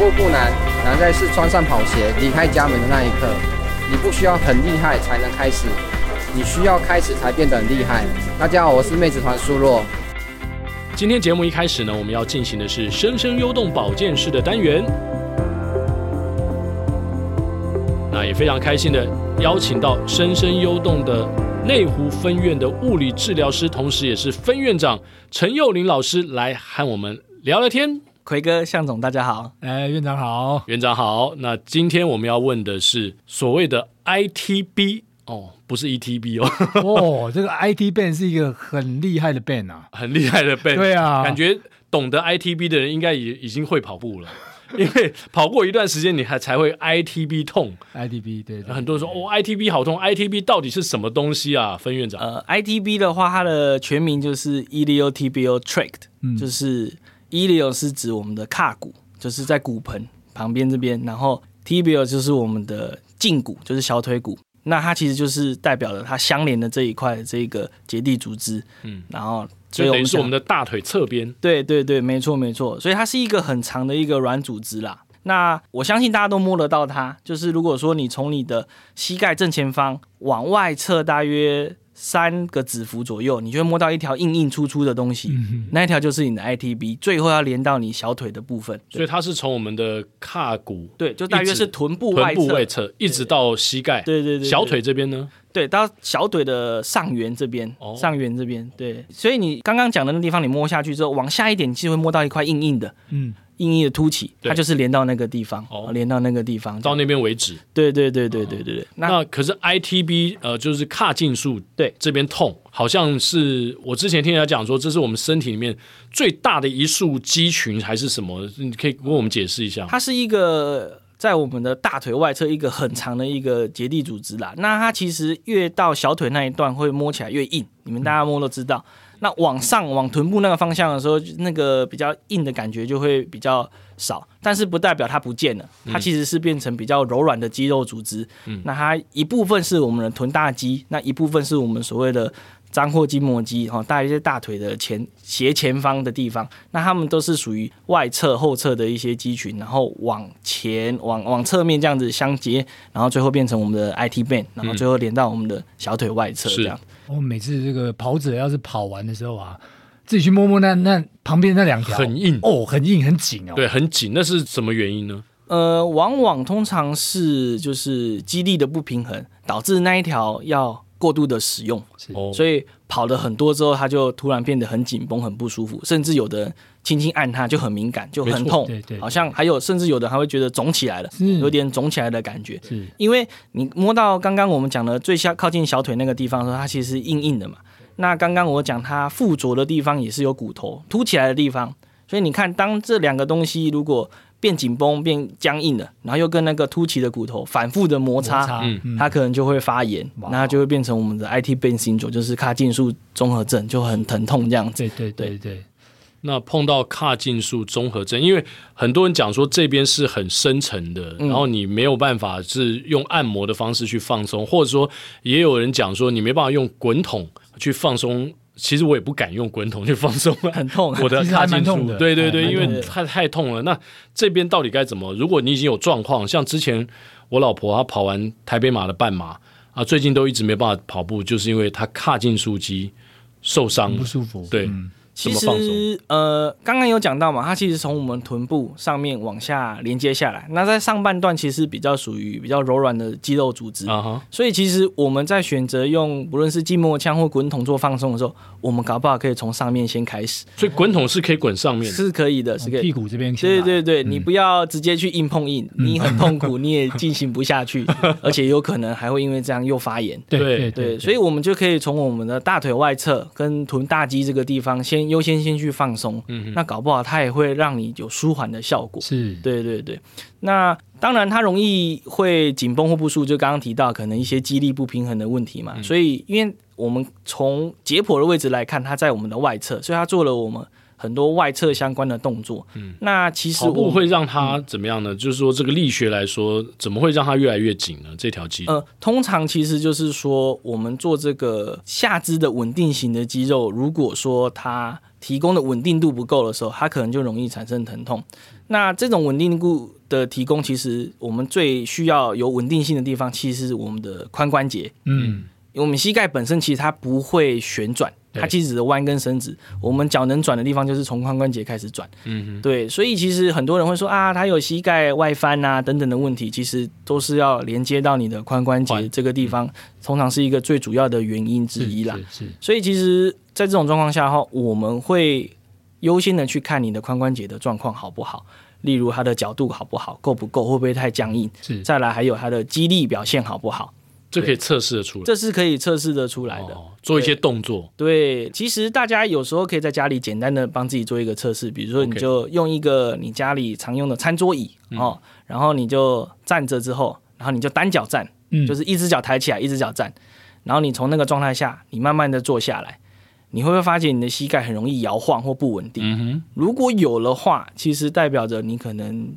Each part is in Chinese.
步不难，难在是穿上跑鞋离开家门的那一刻。你不需要很厉害才能开始，你需要开始才变得很厉害。大家好，我是妹子团苏洛。今天节目一开始呢，我们要进行的是生生优动保健室的单元。那也非常开心的邀请到生生优动的内湖分院的物理治疗师，同时也是分院长陈佑林老师来和我们聊聊天。魁哥、向总，大家好。哎，院长好，院长好。那今天我们要问的是所谓的 ITB 哦，不是 ETB 哦。哦，这个 IT band 是一个很厉害的 band 啊，很厉害的 band。对啊，感觉懂得 ITB 的人应该也已经会跑步了，因为跑过一段时间，你还才会 ITB 痛。ITB 对，对，很多人说哦，ITB 好痛，ITB 到底是什么东西啊？分院长，呃，ITB 的话，它的全名就是 Iliotibial Tract，嗯，就是。Ilio 是指我们的胯骨，就是在骨盆旁边这边，然后 Tibial 就是我们的胫骨，就是小腿骨。那它其实就是代表了它相连的这一块这个结缔组织。嗯，然后所以等于是我们的大腿侧边。对对对，没错没错。所以它是一个很长的一个软组织啦。那我相信大家都摸得到它，就是如果说你从你的膝盖正前方往外侧大约。三个指幅左右，你就会摸到一条硬硬粗粗的东西，嗯、那一条就是你的 ITB，最后要连到你小腿的部分。所以它是从我们的胯骨，对，就大约是臀部外侧，臀部外侧一直到膝盖。对对对，对，小腿这边呢？对，到小腿的上缘这边，哦、上缘这边。对，所以你刚刚讲的那地方，你摸下去之后，往下一点，你其实会摸到一块硬硬的。嗯。硬硬的凸起，它就是连到那个地方，哦，连到那个地方，到那边为止。对对对对对对对。那可是 ITB 呃，就是髂胫束对这边痛，好像是我之前听人家讲说，这是我们身体里面最大的一束肌群还是什么？你可以跟我们解释一下。它是一个在我们的大腿外侧一个很长的一个结缔组织啦。那它其实越到小腿那一段会摸起来越硬，你们大家摸都知道。那往上往臀部那个方向的时候，那个比较硬的感觉就会比较少，但是不代表它不见了，它其实是变成比较柔软的肌肉组织。嗯，那它一部分是我们的臀大肌，那一部分是我们所谓的张阔筋膜肌，哈，大约在大腿的前斜前方的地方。那它们都是属于外侧后侧的一些肌群，然后往前往往侧面这样子相接，然后最后变成我们的 IT band，然后最后连到我们的小腿外侧这样。我、哦、每次这个跑者要是跑完的时候啊，自己去摸摸那那旁边那两条。很硬。哦，很硬很紧哦，对，很紧。那是什么原因呢？呃，往往通常是就是肌力的不平衡导致那一条要过度的使用，所以跑了很多之后，它就突然变得很紧绷、很不舒服，甚至有的人轻轻按它就很敏感，就很痛，对对，好像还有甚至有的还会觉得肿起来了，有点肿起来的感觉，是。因为你摸到刚刚我们讲的最下靠近小腿那个地方的时候，它其实是硬硬的嘛。那刚刚我讲它附着的地方也是有骨头凸起来的地方，所以你看，当这两个东西如果变紧绷、变僵硬了，然后又跟那个凸起的骨头反复的摩擦，摩擦。嗯、它可能就会发炎，那它就会变成我们的 IT band syndrome，就是髂胫束综合症，就很疼痛这样子。对对对对，对。那碰到髂胫束综合症，因为很多人讲说这边是很深层的，嗯、然后你没有办法是用按摩的方式去放松，或者说也有人讲说你没办法用滚筒去放松。其实我也不敢用滚筒去放松，很痛，我的髂胫束，对对对，因为太太痛了。那这边到底该怎么？如果你已经有状况，像之前我老婆她跑完台北马的半马啊，最近都一直没办法跑步，就是因为她髂胫束肌受伤，不舒服，对。嗯其实，呃，刚刚有讲到嘛，它其实从我们臀部上面往下连接下来，那在上半段其实比较属于比较柔软的肌肉组织，uh huh. 所以其实我们在选择用不论是筋膜枪或滚筒做放松的时候，我们搞不好可以从上面先开始。所以滚筒是可以滚上面，是可以的，是可以。屁股这边，对对对，嗯、你不要直接去硬碰硬，你很痛苦，你也进行不下去，而且有可能还会因为这样又发炎。对对对，对，所以我们就可以从我们的大腿外侧跟臀大肌这个地方先优先先去放。放松，嗯，那搞不好它也会让你有舒缓的效果。是，对对对。那当然，它容易会紧绷或不舒服，就刚刚提到可能一些肌力不平衡的问题嘛。嗯、所以，因为我们从解剖的位置来看，它在我们的外侧，所以它做了我们很多外侧相关的动作。嗯，那其实跑步会让它怎么样呢？嗯、就是说，这个力学来说，怎么会让它越来越紧呢？这条肌？呃，通常其实就是说，我们做这个下肢的稳定型的肌肉，如果说它提供的稳定度不够的时候，它可能就容易产生疼痛。那这种稳定度的提供，其实我们最需要有稳定性的地方，其实是我们的髋关节。嗯，因为我们膝盖本身其实它不会旋转。它其实只是弯跟伸直，我们脚能转的地方就是从髋关节开始转。嗯哼，对，所以其实很多人会说啊，他有膝盖外翻啊等等的问题，其实都是要连接到你的髋关节这个地方，嗯、通常是一个最主要的原因之一啦。是，是，是。所以其实，在这种状况下的话，我们会优先的去看你的髋关节的状况好不好，例如它的角度好不好，够不够，会不会太僵硬。是。再来还有它的肌力表现好不好。这可以测试的出来，这是可以测试的出来的。哦，做一些动作。对，对，其实大家有时候可以在家里简单的帮自己做一个测试，比如说你就用一个你家里常用的餐桌椅哦，嗯，然后你就站着之后，然后你就单脚站，嗯，就是一只脚抬起来，一只脚站，然后你从那个状态下，你慢慢的坐下来，你会不会发现你的膝盖很容易摇晃或不稳定？嗯，如果有的话，其实代表着你可能。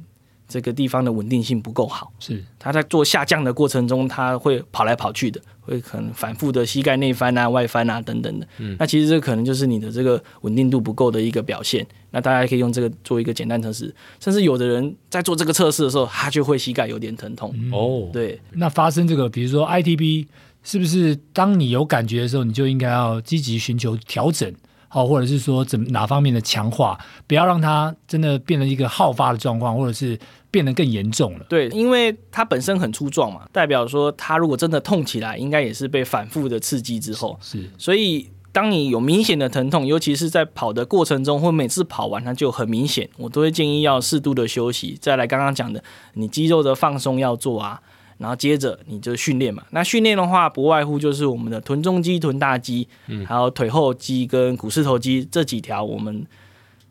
这个地方的稳定性不够好，是他在做下降的过程中，他会跑来跑去的，会可能反复的膝盖内翻啊、外翻啊等等的。嗯，那其实这可能就是你的这个稳定度不够的一个表现。那大家可以用这个做一个简单测试，甚至有的人在做这个测试的时候，他就会膝盖有点疼痛。哦、嗯，对。那发生这个，比如说 ITB，是不是当你有感觉的时候，你就应该要积极寻求调整？好，或者是说怎哪方面的强化，不要让它真的变成一个好发的状况，或者是变得更严重了。对，因为它本身很粗壮嘛，代表说它如果真的痛起来，应该也是被反复的刺激之后。是，是，所以当你有明显的疼痛，尤其是在跑的过程中，或每次跑完它就很明显，我都会建议要适度的休息。再来刚刚讲的，你肌肉的放松要做啊。然后接着你就训练嘛，那训练的话不外乎就是我们的臀中肌、臀大肌，嗯，还有腿后肌跟股四头肌这几条，我们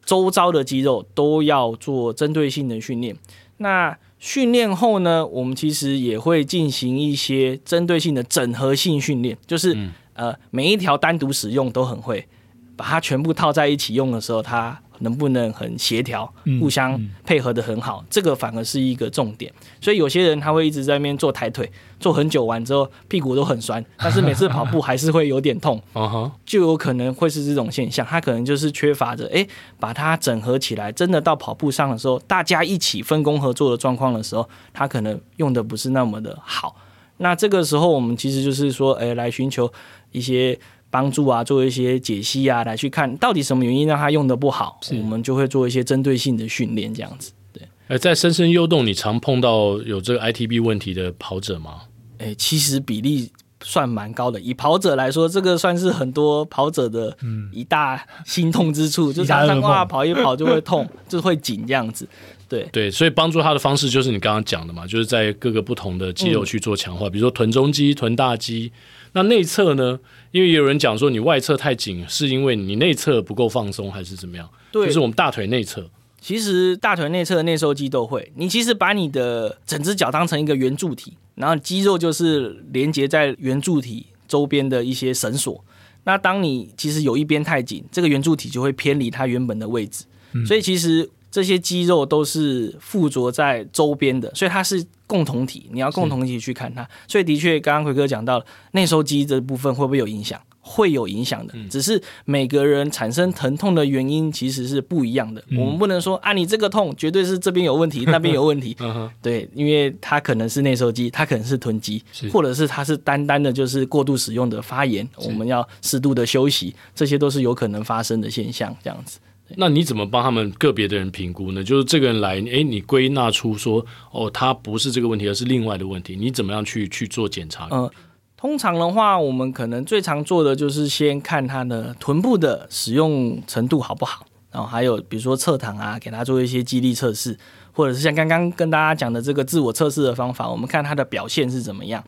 周遭的肌肉都要做针对性的训练。那训练后呢，我们其实也会进行一些针对性的整合性训练，就是、嗯、呃每一条单独使用都很会，把它全部套在一起用的时候，它。能不能很协调，互相配合的很好，这个反而是一个重点。所以有些人他会一直在那边做抬腿，做很久完之后屁股都很酸，但是每次跑步还是会有点痛，就有可能会是这种现象。他可能就是缺乏着，哎，把它整合起来，真的到跑步上的时候，大家一起分工合作的状况的时候，他可能用的不是那么的好。那这个时候我们其实就是说，哎，来寻求一些。帮助啊，做一些解析啊，来去看到底什么原因让他用的不好，我们就会做一些针对性的训练，这样子。对，呃，在深深优动，你常碰到有这个 ITB 问题的跑者吗？诶，其实比例算蛮高的。以跑者来说，这个算是很多跑者的一大心痛之处，嗯、就常常哇跑一跑就会痛，就会紧这样子。对对，所以帮助他的方式就是你刚刚讲的嘛，就是在各个不同的肌肉去做强化，嗯、比如说臀中肌、臀大肌。那内侧呢？因为也有人讲说你外侧太紧，是因为你内侧不够放松，还是怎么样？对，就是我们大腿内侧。其实大腿内侧的内收肌都会。你其实把你的整只脚当成一个圆柱体，然后肌肉就是连接在圆柱体周边的一些绳索。那当你其实有一边太紧，这个圆柱体就会偏离它原本的位置。嗯、所以其实。这些肌肉都是附着在周边的，所以它是共同体。你要共同体去看它，所以的确，刚刚奎哥讲到了内收肌这部分会不会有影响？会有影响的，只是每个人产生疼痛的原因其实是不一样的。嗯、我们不能说啊，你这个痛绝对是这边有问题，那边有问题。对，因为它可能是内收肌，它可能是臀肌，或者是它是单单的就是过度使用的发炎，我们要适度的休息，这些都是有可能发生的现象。这样子。那你怎么帮他们个别的人评估呢？就是这个人来，诶，你归纳出说，哦，他不是这个问题，而是另外的问题，你怎么样去去做检查？嗯、呃，通常的话，我们可能最常做的就是先看他的臀部的使用程度好不好，然后还有比如说侧躺啊，给他做一些肌力测试，或者是像刚刚跟大家讲的这个自我测试的方法，我们看他的表现是怎么样。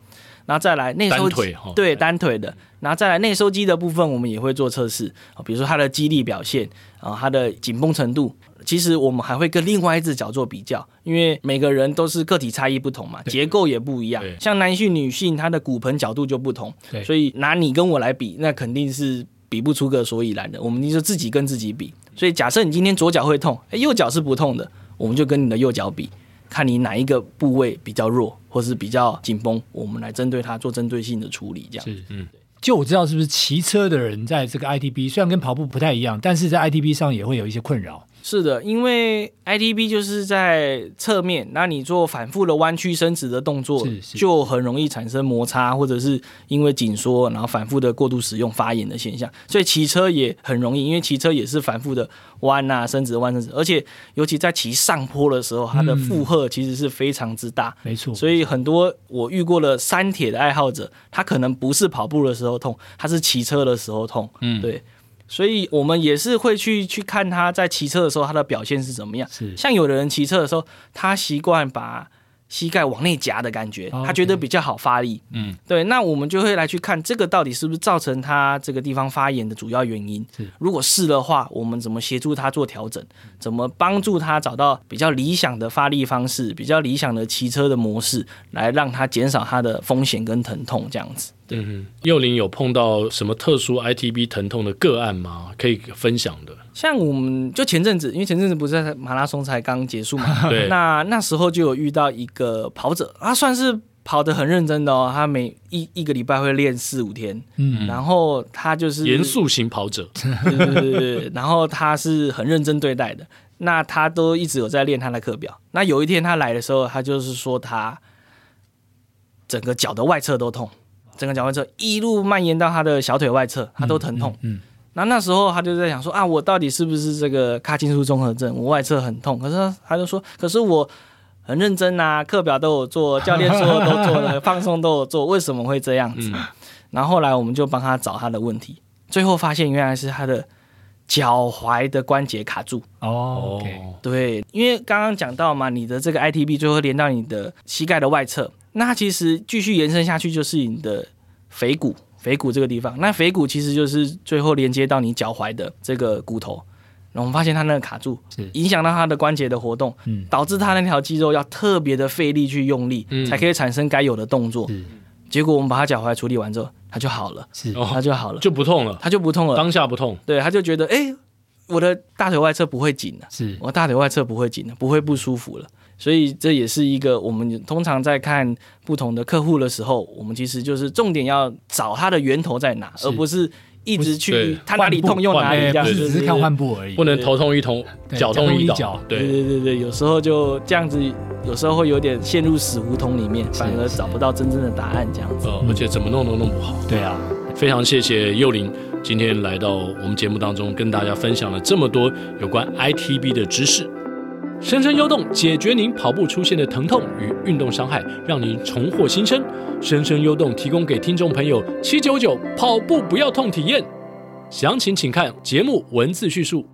然后再来内收肌，对单腿的，然后再来内收肌的部分，我们也会做测试啊，比如说它的肌力表现啊，它的紧绷程度。其实我们还会跟另外一只脚做比较，因为每个人都是个体差异不同嘛，结构也不一样。像男性、女性，它的骨盆角度就不同，所以拿你跟我来比，那肯定是比不出个所以然的。我们就自己跟自己比。所以假设你今天左脚会痛，哎，右脚是不痛的，我们就跟你的右脚比。看你哪一个部位比较弱，或是比较紧绷，我们来针对它做针对性的处理。这样是，嗯，就我知道，是不是骑车的人在这个 ITB 虽然跟跑步不太一样，但是在 ITB 上也会有一些困扰。是的，因为 ITB 就是在侧面，那你做反复的弯曲伸直的动作，就很容易产生摩擦，或者是因为紧缩，然后反复的过度使用发炎的现象。所以骑车也很容易，因为骑车也是反复的弯啊伸直弯伸直，而且尤其在骑上坡的时候，它的负荷其实是非常之大。没错，所以很多我遇过的山铁的爱好者，他可能不是跑步的时候痛，他是骑车的时候痛。嗯，对。所以我们也是会去去看他在骑车的时候，他的表现是怎么样。是，像有的人骑车的时候，他习惯把膝盖往内夹的感觉，他觉得比较好发力。嗯，对，那我们就会来去看这个到底是不是造成他这个地方发炎的主要原因。是，如果是的话，我们怎么协助他做调整？怎么帮助他找到比较理想的发力方式，比较理想的骑车的模式，来让他减少他的风险跟疼痛这样子。对，幼龄有碰到什么特殊 ITB 疼痛的个案吗？可以分享的？像我们就前阵子，因为前阵子不是在马拉松才刚结束嘛，对，那那时候就有遇到一个跑者，他算是跑得很认真的哦，他每一一个礼拜会练四五天，嗯，然后他就是严肃型跑者，对对对对，然后他是很认真对待的，那他都一直有在练他的课表。那有一天他来的时候，他就是说他整个脚的外侧都痛。整个脚外侧一路蔓延到他的小腿外侧，他都疼痛。嗯，嗯嗯、那那时候他就在想说啊，我到底是不是这个髂胫束综合症？我外侧很痛。可是他，他就说，可是我很认真啊，课表都有做，教练说的都做了，放松都有做，为什么会这样子？嗯、然后后来我们就帮他找他的问题，最后发现原来是他的脚踝的关节卡住。哦，okay、对，因为刚刚讲到嘛，你的这个 ITB 最后连到你的膝盖的外侧。那其实继续延伸下去，就是你的腓骨，腓骨这个地方。那腓骨其实就是最后连接到你脚踝的这个骨头。然后我们发现它那个卡住，影响到它的关节的活动，导致它那条肌肉要特别的费力去用力，才可以产生该有的动作。结果我们把他脚踝处理完之后，他就好了，他就好了，就不痛了，他就不痛了，当下不痛。对，他就觉得，哎，我的大腿外侧不会紧了，是。我大腿外侧不会紧了，不会不舒服了。所以这也是一个我们通常在看不同的客户的时候，我们其实就是重点要找它的源头在哪，而不是一直去他哪里痛用哪里，这样只是看换步而已。不能头痛医头，脚痛医脚。对对对对，有时候就这样子，有时候会有点陷入死胡同里面，反而找不到真正的答案这样子。而且怎么弄都弄不好。对啊，非常谢谢幼林今天来到我们节目当中，跟大家分享了这么多有关 ITB 的知识。生生优动解决您跑步出现的疼痛与运动伤害，让您重获新生。生生优动提供给听众朋友七九九跑步不要痛体验，详情请看节目文字叙述。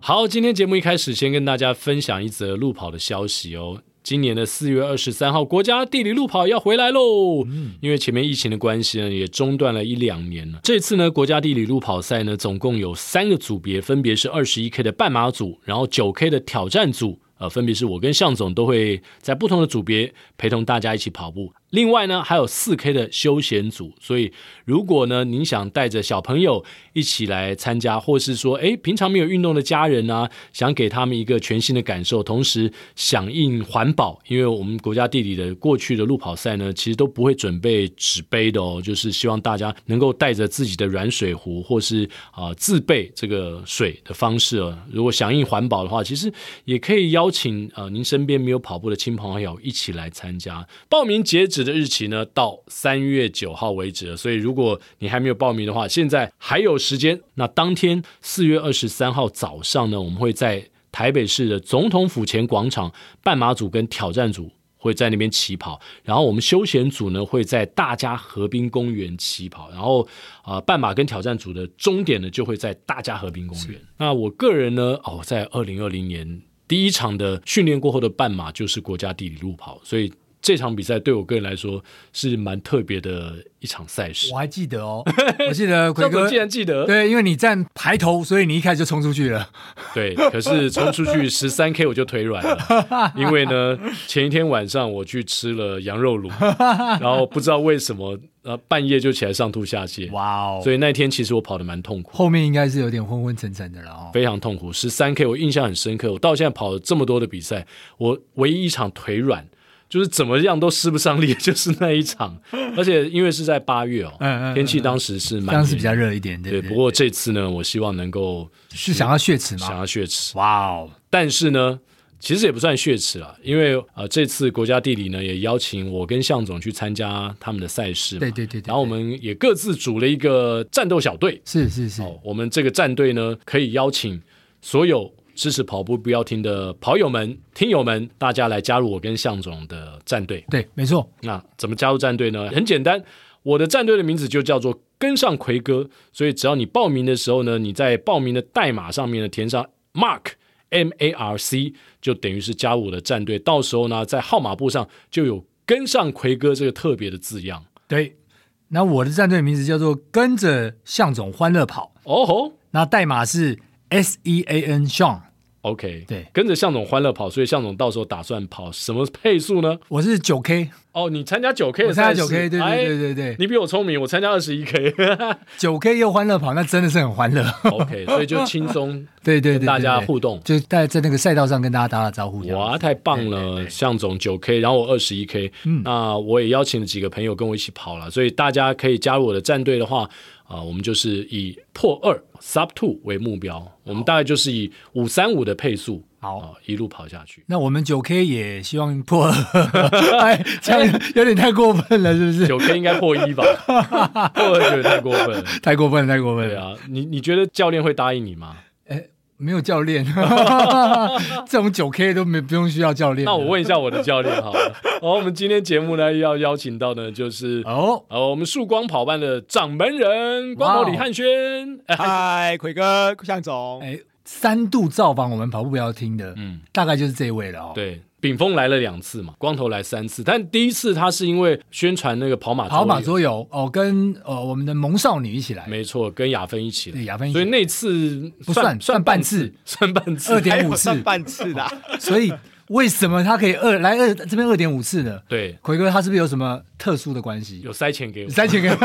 好，今天节目一开始先跟大家分享一则路跑的消息哦。今年的四月二十三号，国家地理路跑要回来喽。嗯，因为前面疫情的关系呢，也中断了一两年了。这次呢，国家地理路跑赛呢，总共有三个组别，分别是二十一 K 的半马组，然后九 K 的挑战组。呃，分别是我跟向总都会在不同的组别陪同大家一起跑步。另外呢，还有四 K 的休闲组，所以如果呢，您想带着小朋友一起来参加，或是说，诶，平常没有运动的家人啊，想给他们一个全新的感受，同时响应环保，因为我们国家地理的过去的路跑赛呢，其实都不会准备纸杯的哦，就是希望大家能够带着自己的软水壶，或是啊、自备这个水的方式哦。如果响应环保的话，其实也可以邀请、呃，您身边没有跑步的亲朋好友一起来参加。报名截止的日期呢，到三月九号为止，所以如果你还没有报名的话，现在还有时间。那当天四月二十三号早上呢，我们会在台北市的总统府前广场，半马组跟挑战组会在那边起跑，然后我们休闲组呢会在大家河滨公园起跑，然后啊、呃，半马跟挑战组的终点呢就会在大家河滨公园。那我个人呢，哦，在二零二零年第一场的训练过后的半马就是国家地理路跑，所以。这场比赛对我个人来说是蛮特别的一场赛事。我还记得哦，我记得奎哥竟然记得，对，因为你站排头，所以你一开始就冲出去了。对，可是冲出去 十三 K 我就腿软了，因为呢前一天晚上我去吃了羊肉炉，然后不知道为什么呃半夜就起来上吐下泻。哇哦！所以那天其实我跑得蛮痛苦，后面应该是有点昏昏沉沉的了哦，非常痛苦。十三 K 我印象很深刻，我到现在跑了这么多的比赛，我唯一一场腿软。就是怎么样都施不上力，就是那一场。而且因为是在八月哦，嗯嗯，天气当时是蛮当时比较热一点，对，对。不过这次呢，我希望能够是想要血池吗？想要血池，哇哦！但是呢。其实也不算血池了，因为呃，这次国家地理呢也邀请我跟向总去参加他们的赛事，对对对，对，然后我们也各自组了一个战斗小队，是是是。哦，我们这个战队呢可以邀请所有支持跑步不要停的跑友们、听友们，大家来加入我跟向总的战队。对，没错。那怎么加入战队呢？很简单，我的战队的名字就叫做跟上奎哥，所以只要你报名的时候呢，你在报名的代码上面呢填上 Mark。M A R C 就等于是加入我的战队，到时候呢，在号码簿上就有跟上奎哥这个特别的字样。对，那我的战队名字叫做跟着向总欢乐跑。哦吼，那代码是 S E A N Sean。OK，对，跟着向总欢乐跑，所以向总到时候打算跑什么配速呢？我是九 K。哦，你参加九 K？我参加九 K，对对对对对，你比我聪明，我参加二十一 K，九 K 又欢乐跑，那真的是很欢乐。OK，所以就轻松，对对对，大家互动，就在在那个赛道上跟大家打打招呼。哇，太棒了！向总九 K，然后我二十一 K，那我也邀请了几个朋友跟我一起跑了，所以大家可以加入我的战队的话，啊，我们就是以破二 Sub Two 为目标，我们大概就是以五三五的配速。好、哦，一路跑下去。那我们九 K 也希望破二，哎，这样有点太过分了，是不是？九 K 应该破一吧？破二有点太过分了，太过分，太过分。对啊，你你觉得教练会答应你吗？哎，没有教练，这种九 K 都没不用需要教练。那我问一下我的教练好了。好，我们今天节目呢要邀请到的就是哦，呃，我们曙光跑班的掌门人光头李汉轩。嗨，奎哥，向总。哎。三度造访我们跑步不要听的，嗯，大概就是这一位了哦。对，炳峰来了两次嘛，光头来三次，但第一次他是因为宣传那个跑马跑马桌游。哦，跟呃我们的萌少女一起来，没错，跟雅芬一起来，对雅芬，所以那次不算算半次，算半次，二点五次。算半次的，所以为什么他可以二来二这边二点五次呢？对，奎哥他是不是有什么？特殊的关系，有塞钱给我，塞钱给我，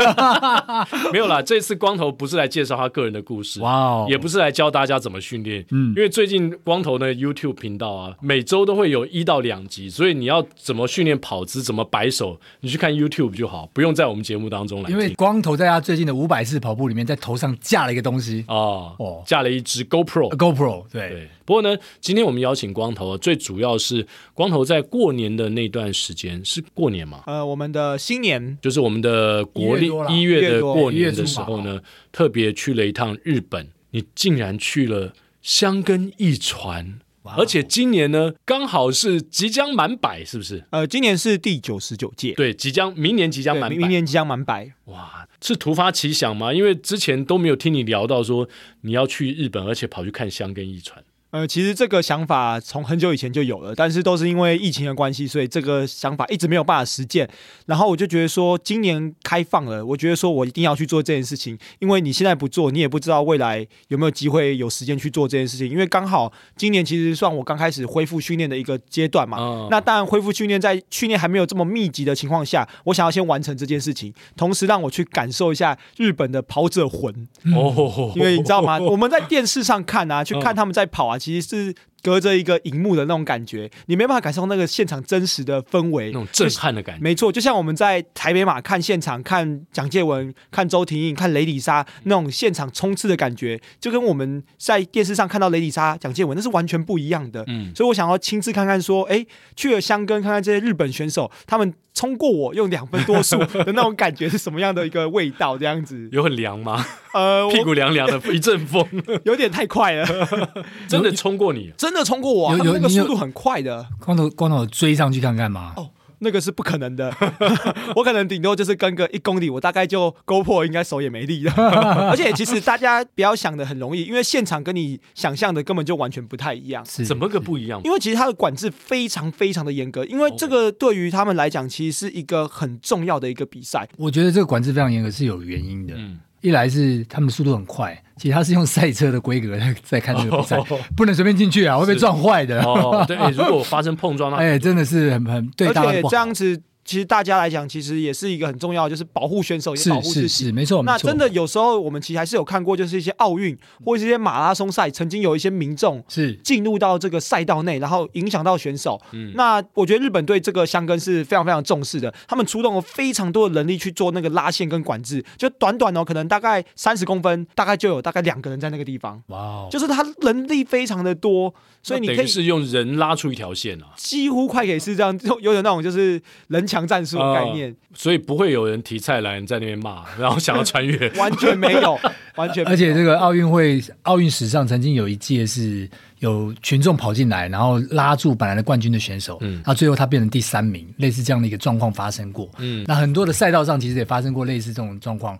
没有啦。这次光头不是来介绍他个人的故事，哇哦，也不是来教大家怎么训练，嗯，因为最近光头的 YouTube 频道啊，每周都会有一到两集，所以你要怎么训练跑姿，怎么摆手，你去看 YouTube 就好，不用在我们节目当中来。因为光头在他最近的五百次跑步里面，在头上架了一个东西哦，哦，架了一只 GoPro，GoPro，对对。不过呢，今天我们邀请光头，最主要是光头在过年的那段时间，是过年吗？呃，我们的。呃，新年就是我们的国历一月的过年的时候呢，特别去了一趟日本。你竟然去了箱根驿传，而且今年呢，刚好是即将满百，是不是？呃，今年是第九十九届，对，即将明年即将满百，明年即将满百。哇，是突发奇想吗？因为之前都没有听你聊到说你要去日本，而且跑去看箱根驿传。呃，其实这个想法从很久以前就有了，但是都是因为疫情的关系，所以这个想法一直没有办法实践。然后我就觉得说，今年开放了，我觉得说我一定要去做这件事情，因为你现在不做，你也不知道未来有没有机会有时间去做这件事情。因为刚好今年其实算我刚开始恢复训练的一个阶段嘛。哦、那当然，恢复训练在训练还没有这么密集的情况下，我想要先完成这件事情，同时让我去感受一下日本的跑者魂。哦，因为你知道吗？我们在电视上看啊，去看他们在跑啊，其实是。隔着一个荧幕的那种感觉，你没办法感受那个现场真实的氛围，那种震撼的感觉。没错，就像我们在台北马看现场，看蒋介文、看周婷颖、看雷里莎那种现场冲刺的感觉，就跟我们在电视上看到雷里莎、蒋介文那是完全不一样的。嗯，所以我想要亲自看看，说，哎，去了箱根看看这些日本选手，他们冲过我用两分多速的那种感觉是什么样的一个味道？这样子有很凉吗？呃，屁股凉凉的，一阵风，有点太快了，真的冲过你。真的冲过我、啊，有有那个速度很快的。光头光头追上去看看嘛？哦，那个是不可能的。我可能顶多就是跟个一公里，我大概就 GoPro 应该手也没力了。而且其实大家不要想的很容易，因为现场跟你想象的根本就完全不太一样。是怎么个不一样？因为其实它的管制非常非常的严格，因为这个对于他们来讲，其实是一个很重要的一个比赛。我觉得这个管制非常严格是有原因的。嗯。一来是他们速度很快，其实他是用赛车的规格在 在看这个比赛，不能随便进去啊，会被撞坏的。哦，对，如果发生碰撞，那 哎，真的是很很对。而且这样子其实大家来讲，其实也是一个很重要的，就是保护选手，也保护自己。是是是，没错。那真的有时候我们其实还是有看过，就是一些奥运或者一些马拉松赛，曾经有一些民众是进入到这个赛道内，然后影响到选手。嗯，那我觉得日本对这个箱根是非常非常重视的，他们出动了非常多的人力去做那个拉线跟管制，就短短哦，可能大概三十公分，大概就有大概两个人在那个地方。哇哦，就是他人力非常的多，所以你可以是用人拉出一条线啊，几乎快可以是这样，有有点那种就是人墙战术的概念。呃，所以不会有人提蔡澜在那边骂，然后想要穿越，完全没有，完全没有。而且这个奥运会奥运史上曾经有一届是有群众跑进来，然后拉住本来的冠军的选手，嗯，那最后他变成第三名，类似这样的一个状况发生过，嗯，那很多的赛道上其实也发生过类似这种状况。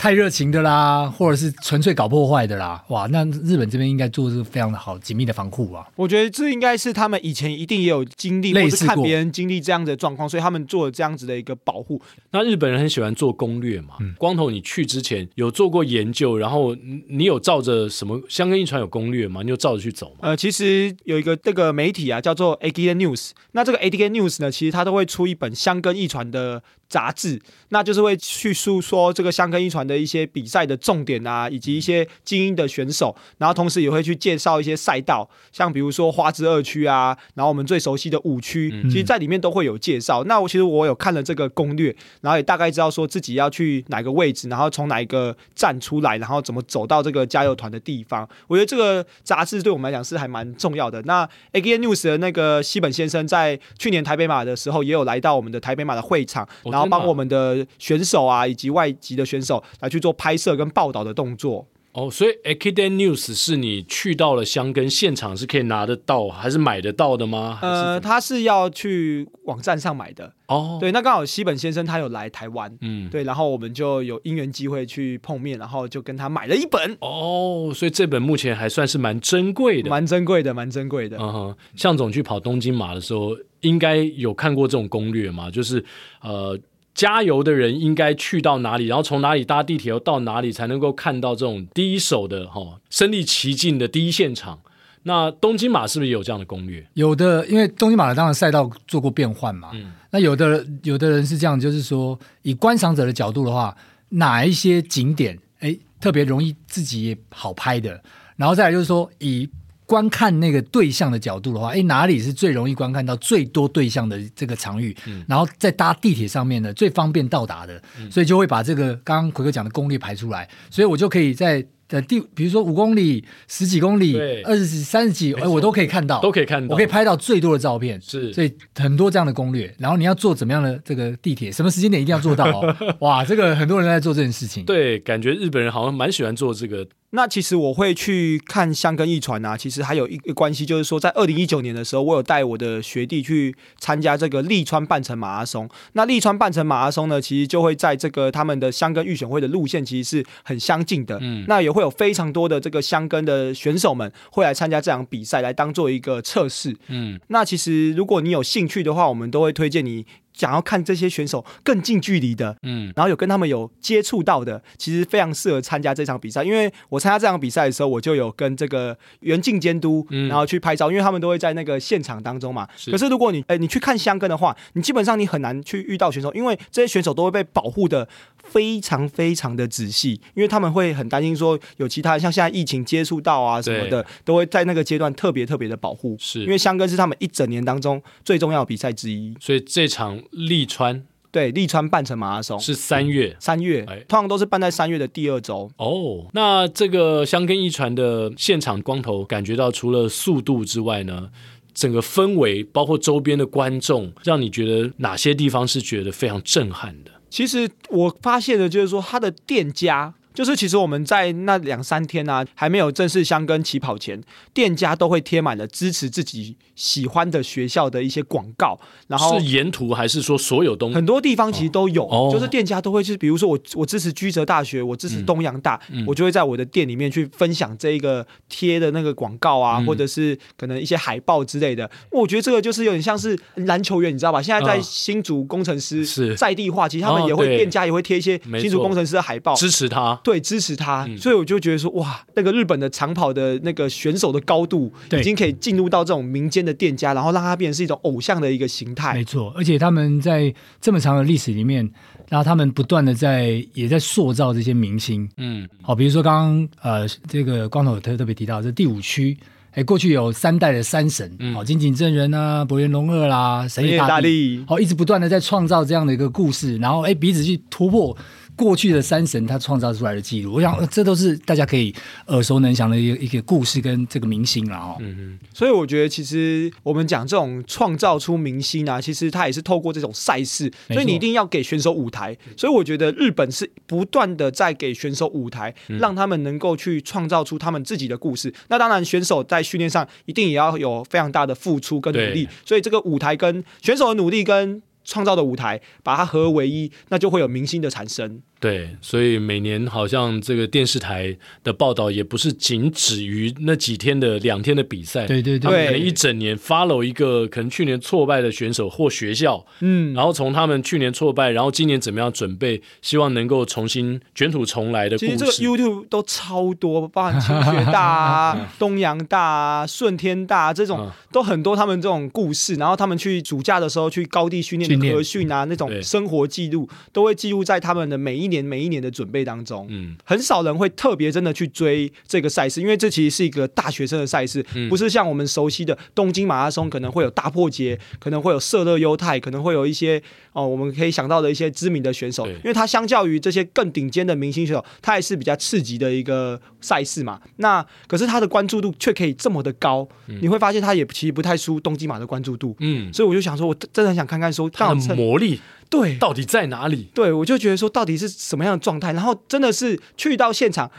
太热情的啦，或者是纯粹搞破坏的啦，哇！那日本这边应该做的是非常的好，紧密的防护啊。我觉得这应该是他们以前一定也有经历，或是看别人经历这样子的状况，所以他们做了这样子的一个保护。那日本人很喜欢做攻略嘛？嗯、光头，你去之前有做过研究，然后你有照着什么箱根驿传有攻略吗？你有照着去走吗？呃，其实有一个这个媒体啊，叫做 Ekiden News。那这个 Ekiden News 呢，其实它都会出一本箱根驿传的杂志，那就是会去诉说这个香根一传的一些比赛的重点啊，以及一些精英的选手，然后同时也会去介绍一些赛道，像比如说花之二区啊，然后我们最熟悉的五区，其实在里面都会有介绍。那我其实我有看了这个攻略，然后也大概知道说自己要去哪个位置，然后从哪一个站出来，然后怎么走到这个加油团的地方。我觉得这个杂志对我们来讲是还蛮重要的。那 Ekiden News 的那个西本先生在去年台北马的时候，也有来到我们的台北马的会场，然后。然后帮我们的选手啊，以及外籍的选手来去做拍摄跟报道的动作。哦，所以 a k i d e n News 是你去到了香根现场是可以拿得到，还是买得到的吗？呃，他是要去网站上买的。哦，对，那刚好西本先生他有来台湾，嗯，对，然后我们就有因缘机会去碰面，然后就跟他买了一本。哦，所以这本目前还算是蛮珍贵的，蛮珍贵的，蛮珍贵的。嗯哼，向总去跑东京马的时候，应该有看过这种攻略吗？就是呃。加油的人应该去到哪里，然后从哪里搭地铁又到哪里，才能够看到这种第一手的哈、哦、身临其境的第一现场？那东京马是不是也有这样的攻略？有的，因为东京马的当然赛道做过变换嘛。嗯，那有的有的人是这样，就是说以观赏者的角度的话，哪一些景点哎特别容易自己好拍的，然后再来就是说以。观看那个对象的角度的话，哎，哪里是最容易观看到最多对象的这个场域？嗯，然后再搭地铁上面的，最方便到达的，嗯，所以就会把这个刚刚奎哥讲的攻略排出来，所以我就可以在。的第，比如说五公里、十几公里、二十几、三十几，哎，我都可以看到，都可以看到，我可以拍到最多的照片。是，所以很多这样的攻略。然后你要坐怎么样的这个地铁，什么时间点一定要做到哦？哇，这个很多人在做这件事情。对，感觉日本人好像蛮喜欢做这个。那其实我会去看香根一传啊，其实还有一个关系，就是说在二零一九年的时候，我有带我的学弟去参加这个利川半程马拉松。那利川半程马拉松呢，其实就会在这个他们的香根预选会的路线其实是很相近的。嗯，那也会有非常多的。这个箱根的选手们会来参加这场比赛，来当做一个测试。嗯，那其实如果你有兴趣的话，我们都会推荐你。想要看这些选手更近距离的，嗯，然后有跟他们有接触到的，其实非常适合参加这场比赛。因为我参加这场比赛的时候，我就有跟这个远近监督，然后去拍照，因为他们都会在那个现场当中嘛。可是如果你，哎，你去看香根的话，你基本上你很难去遇到选手，因为这些选手都会被保护的非常非常的仔细，因为他们会很担心说有其他像现在疫情接触到啊什么的，都会在那个阶段特别特别的保护。是因为香根是他们一整年当中最重要的比赛之一，所以这场。立川对，利川半程马拉松是三月，三月，哎，通常都是办在三月的第二周。哦，那这个香根一传的现场光头感觉到，除了速度之外呢，整个氛围，包括周边的观众，让你觉得哪些地方是觉得非常震撼的？其实我发现的就是说，他的店家。就是其实我们在那两三天呢、啊，还没有正式箱跟起跑前，店家都会贴满了支持自己喜欢的学校的一些广告。然后是沿途还是说所有东西？很多地方其实都有，哦、就是店家都会，就是比如说我我支持居泽大学，我支持东洋大，嗯、我就会在我的店里面去分享这一个贴的那个广告啊，嗯、或者是可能一些海报之类的。我觉得这个就是有点像是篮球员，你知道吧？现在在新竹工程师是在地化，其实他们也会、哦、店家也会贴一些新竹工程师的海报支持他。对，支持他，嗯所以我就觉得说，哇，那个日本的长跑的那个选手的高度，已经可以进入到这种民间的店家，然后让他变成是一种偶像的一个形态。没错，而且他们在这么长的历史里面，然后他们不断的在也在塑造这些明星。嗯，好，比如说刚刚呃，这个光头特特别提到，这第五区，哎，过去有三代的三神，好、嗯，金井正人啊，柏原龙二啦，神野大力，好，一直不断的在创造这样的一个故事，然后哎，彼此去突破。过去的山神他创造出来的记录，我想这都是大家可以耳熟能详的一个一个故事跟这个明星了哦。嗯嗯，所以我觉得其实我们讲这种创造出明星啊，其实他也是透过这种赛事，所以你一定要给选手舞台。所以我觉得日本是不断的在给选手舞台，让他们能够去创造出他们自己的故事。那当然，选手在训练上一定也要有非常大的付出跟努力。所以这个舞台跟选手的努力跟创造的舞台，把它合而为一，那就会有明星的产生。对，所以每年好像这个电视台的报道也不是仅止于那几天的两天的比赛，对对对，可能一整年 follow 一个可能去年挫败的选手或学校，嗯，然后从他们去年挫败，然后今年怎么样准备，希望能够重新卷土重来的故事。其实这个 YouTube 都超多，包含清学大啊、东洋大啊、顺天大啊这种、嗯、都很多，他们这种故事，然后他们去暑假的时候去高地训练的合训啊，那种生活记录都会记录在他们的每一年每一年的准备当中，嗯，很少人会特别真的去追这个赛事，因为这其实是一个大学生的赛事，不是像我们熟悉的东京马拉松，可能会有大破节，可能会有色乐优太，可能会有一些哦，我们可以想到的一些知名的选手，因为它相较于这些更顶尖的明星选手，它也是比较刺激的一个赛事嘛。那可是它的关注度却可以这么的高，你会发现它也其实不太输东京马的关注度，嗯，所以我就想说，我真的很想看看说它的魔力。对，到底在哪里？对，我就觉得说，到底是什么样的状态？然后真的是去到现场，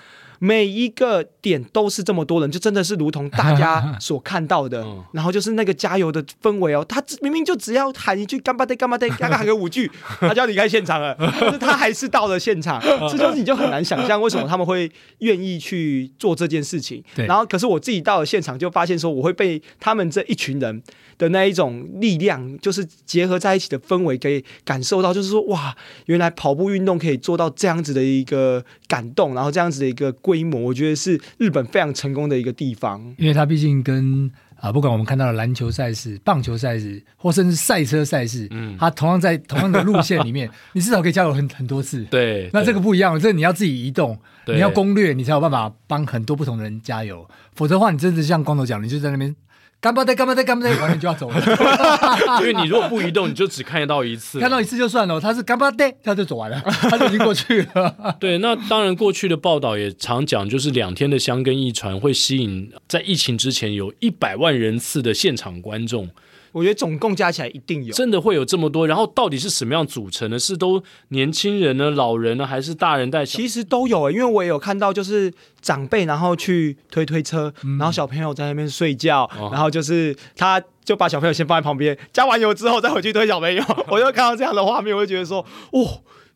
每一个点都是这么多人，就真的是如同大家 所看到的。然后就是那个加油的氛围哦，他明明就只要喊一句“干巴爹干巴爹”，刚刚喊个五句，他就要离开现场了。但是他还是到了现场，这就是你就很难想象为什么他们会愿意去做这件事情。然后，可是我自己到了现场，就发现说，我会被他们这一群人的那一种力量，就是结合在一起的氛围，给感受到，就是说，哇，原来跑步运动可以做到这样子的一个感动，然后这样子的一个规模，我觉得是日本非常成功的一个地方。因为它毕竟跟啊，不管我们看到的篮球赛事、棒球赛事，或甚至赛车赛事，嗯，它同样在同样的路线里面，你至少可以加油很很多次。对，那这个不一样，这你要自己移动，你要攻略，你才有办法帮很多不同的人加油。否则的话，你真的像光头讲，你就在那边。干巴爹，干巴爹，干巴爹，完了就要走了。因为你如果不移动，你就只看得到一次，看到一次就算了。他是干巴爹，他就走完了，他就已经过去了。对，那当然，过去的报道也常讲，就是两天的箱根一传会吸引在疫情之前有一百万人次的现场观众。我觉得总共加起来一定有，真的会有这么多。然后到底是什么样组成的？是都年轻人呢、老人呢，还是大人带？其实都有，因为我也有看到，就是长辈然后去推推车，嗯、然后小朋友在那边睡觉，哦、然后就是他就把小朋友先放在旁边，加完油之后再回去推小朋友。我就看到这样的画面，我就觉得说，哇，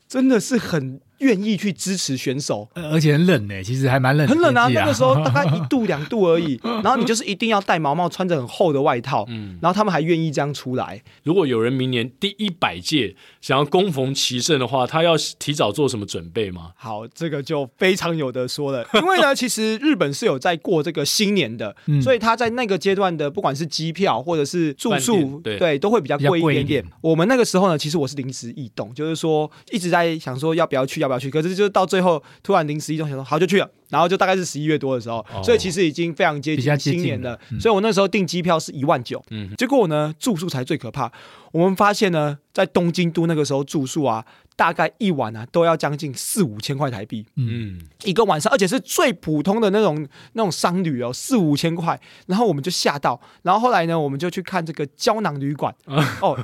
真的是很。愿意去支持选手，而且很冷呢、欸，其实还蛮冷、啊，很冷啊。那个时候 大概一度两度而已，然后你就是一定要戴毛毛，穿着很厚的外套，嗯，然后他们还愿意这样出来。如果有人明年第一百届想要攻逢其胜的话，他要提早做什么准备吗？好，这个就非常有的说了，因为呢，其实日本是有在过这个新年的，嗯、所以他在那个阶段的不管是机票或者是住宿，对，对都会比较贵一点点。点点我们那个时候呢，其实我是临时异动，就是说一直在想说要不要去。要不要去？可是就是到最后突然临时一动，想说好就去了，然后就大概是十一月多的时候，哦、所以其实已经非常接近新年了。嗯、所以我那时候订机票是一万九，嗯，结果呢住宿才最可怕。我们发现呢，在东京都那个时候住宿啊，大概一晚啊都要将近四五千块台币，嗯，一个晚上，而且是最普通的那种那种商旅哦，四五千块。然后我们就吓到，然后后来呢，我们就去看这个胶囊旅馆，哦哦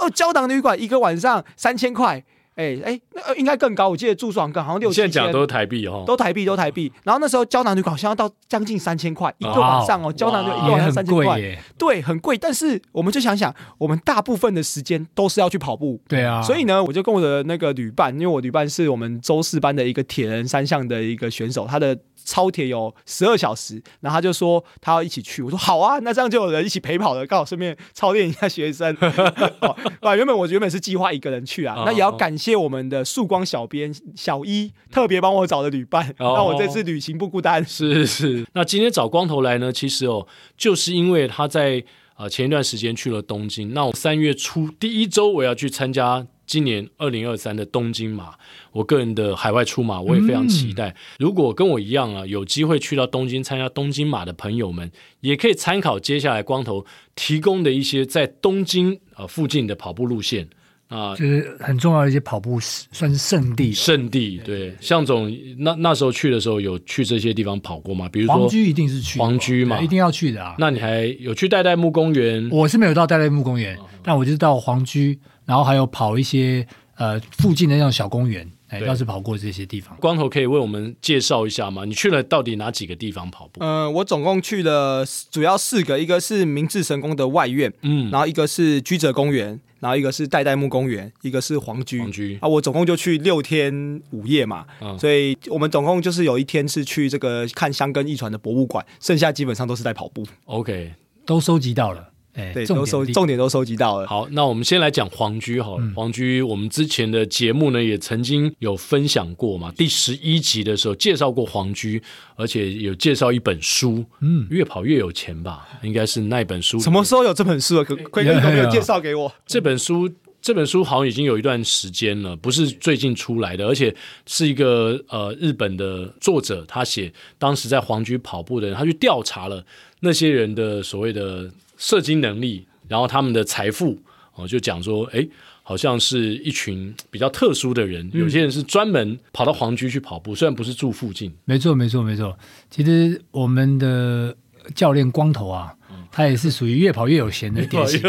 哦，胶囊旅馆一个晚上三千块。哎哎，那应该更高。我记得住宿好像好像六七千。现在讲都是台币哦，都台币都台币。然后那时候胶囊旅馆好像要到将近三千块一个晚上哦，胶囊旅馆一个晚上三千块，对，很贵。但是我们就想想，我们大部分的时间都是要去跑步，对啊。所以呢，我就跟我的那个旅伴，因为我旅伴是我们周四班的一个铁人三项的一个选手，他的。超铁有十二小时，然后他就说他要一起去，我说好啊，那这样就有人一起陪跑了，刚好顺便操练一下学生。哦，原本我原本是计划一个人去啊，哦、那也要感谢谢我们的曙光小编小一特别帮我找的旅伴，让、哦、我这次旅行不孤单。是是，那今天找光头来呢，其实哦，就是因为他在啊、呃、前一段时间去了东京，那我三月初第一周我要去参加。今年二零二三的东京马，我个人的海外出马，我也非常期待。嗯、如果跟我一样啊，有机会去到东京参加东京马的朋友们，也可以参考接下来光头提供的一些在东京啊附近的跑步路线啊，就是很重要的一些跑步算是圣地。圣地对，向总那那时候去的时候有去这些地方跑过吗？比如说黄居一定是去黄居嘛，一定要去的啊。那你还有去代代木公园？我是没有到代代木公园，哦、但我就是到黄居。然后还有跑一些呃附近的那种小公园，哎，要是跑过这些地方，光头可以为我们介绍一下吗？你去了到底哪几个地方跑步？呃，我总共去了主要四个，一个是明治神宫的外院，嗯，然后一个是居泽公园，然后一个是代代木公园，一个是皇居。皇居啊，我总共就去六天五夜嘛，嗯，所以我们总共就是有一天是去这个看箱根驿传的博物馆，剩下基本上都是在跑步。OK，都收集到了。欸、对，都收重点都收集到了。好，那我们先来讲黄居好了。嗯、皇居，我们之前的节目呢也曾经有分享过嘛。第十一集的时候介绍过黄居，而且有介绍一本书，嗯，越跑越有钱吧，应该是那本书。什么时候有这本书啊？可可以有没有介绍给我？这本书，这本书好像已经有一段时间了，不是最近出来的，而且是一个呃日本的作者，他写当时在黄居跑步的人，他去调查了那些人的所谓的。社经能力，然后他们的财富哦，就讲说，哎，好像是一群比较特殊的人，嗯、有些人是专门跑到皇居去跑步，虽然不是住附近。没错，没错，没错。其实我们的教练光头啊，嗯、他也是属于越跑越有钱的典型，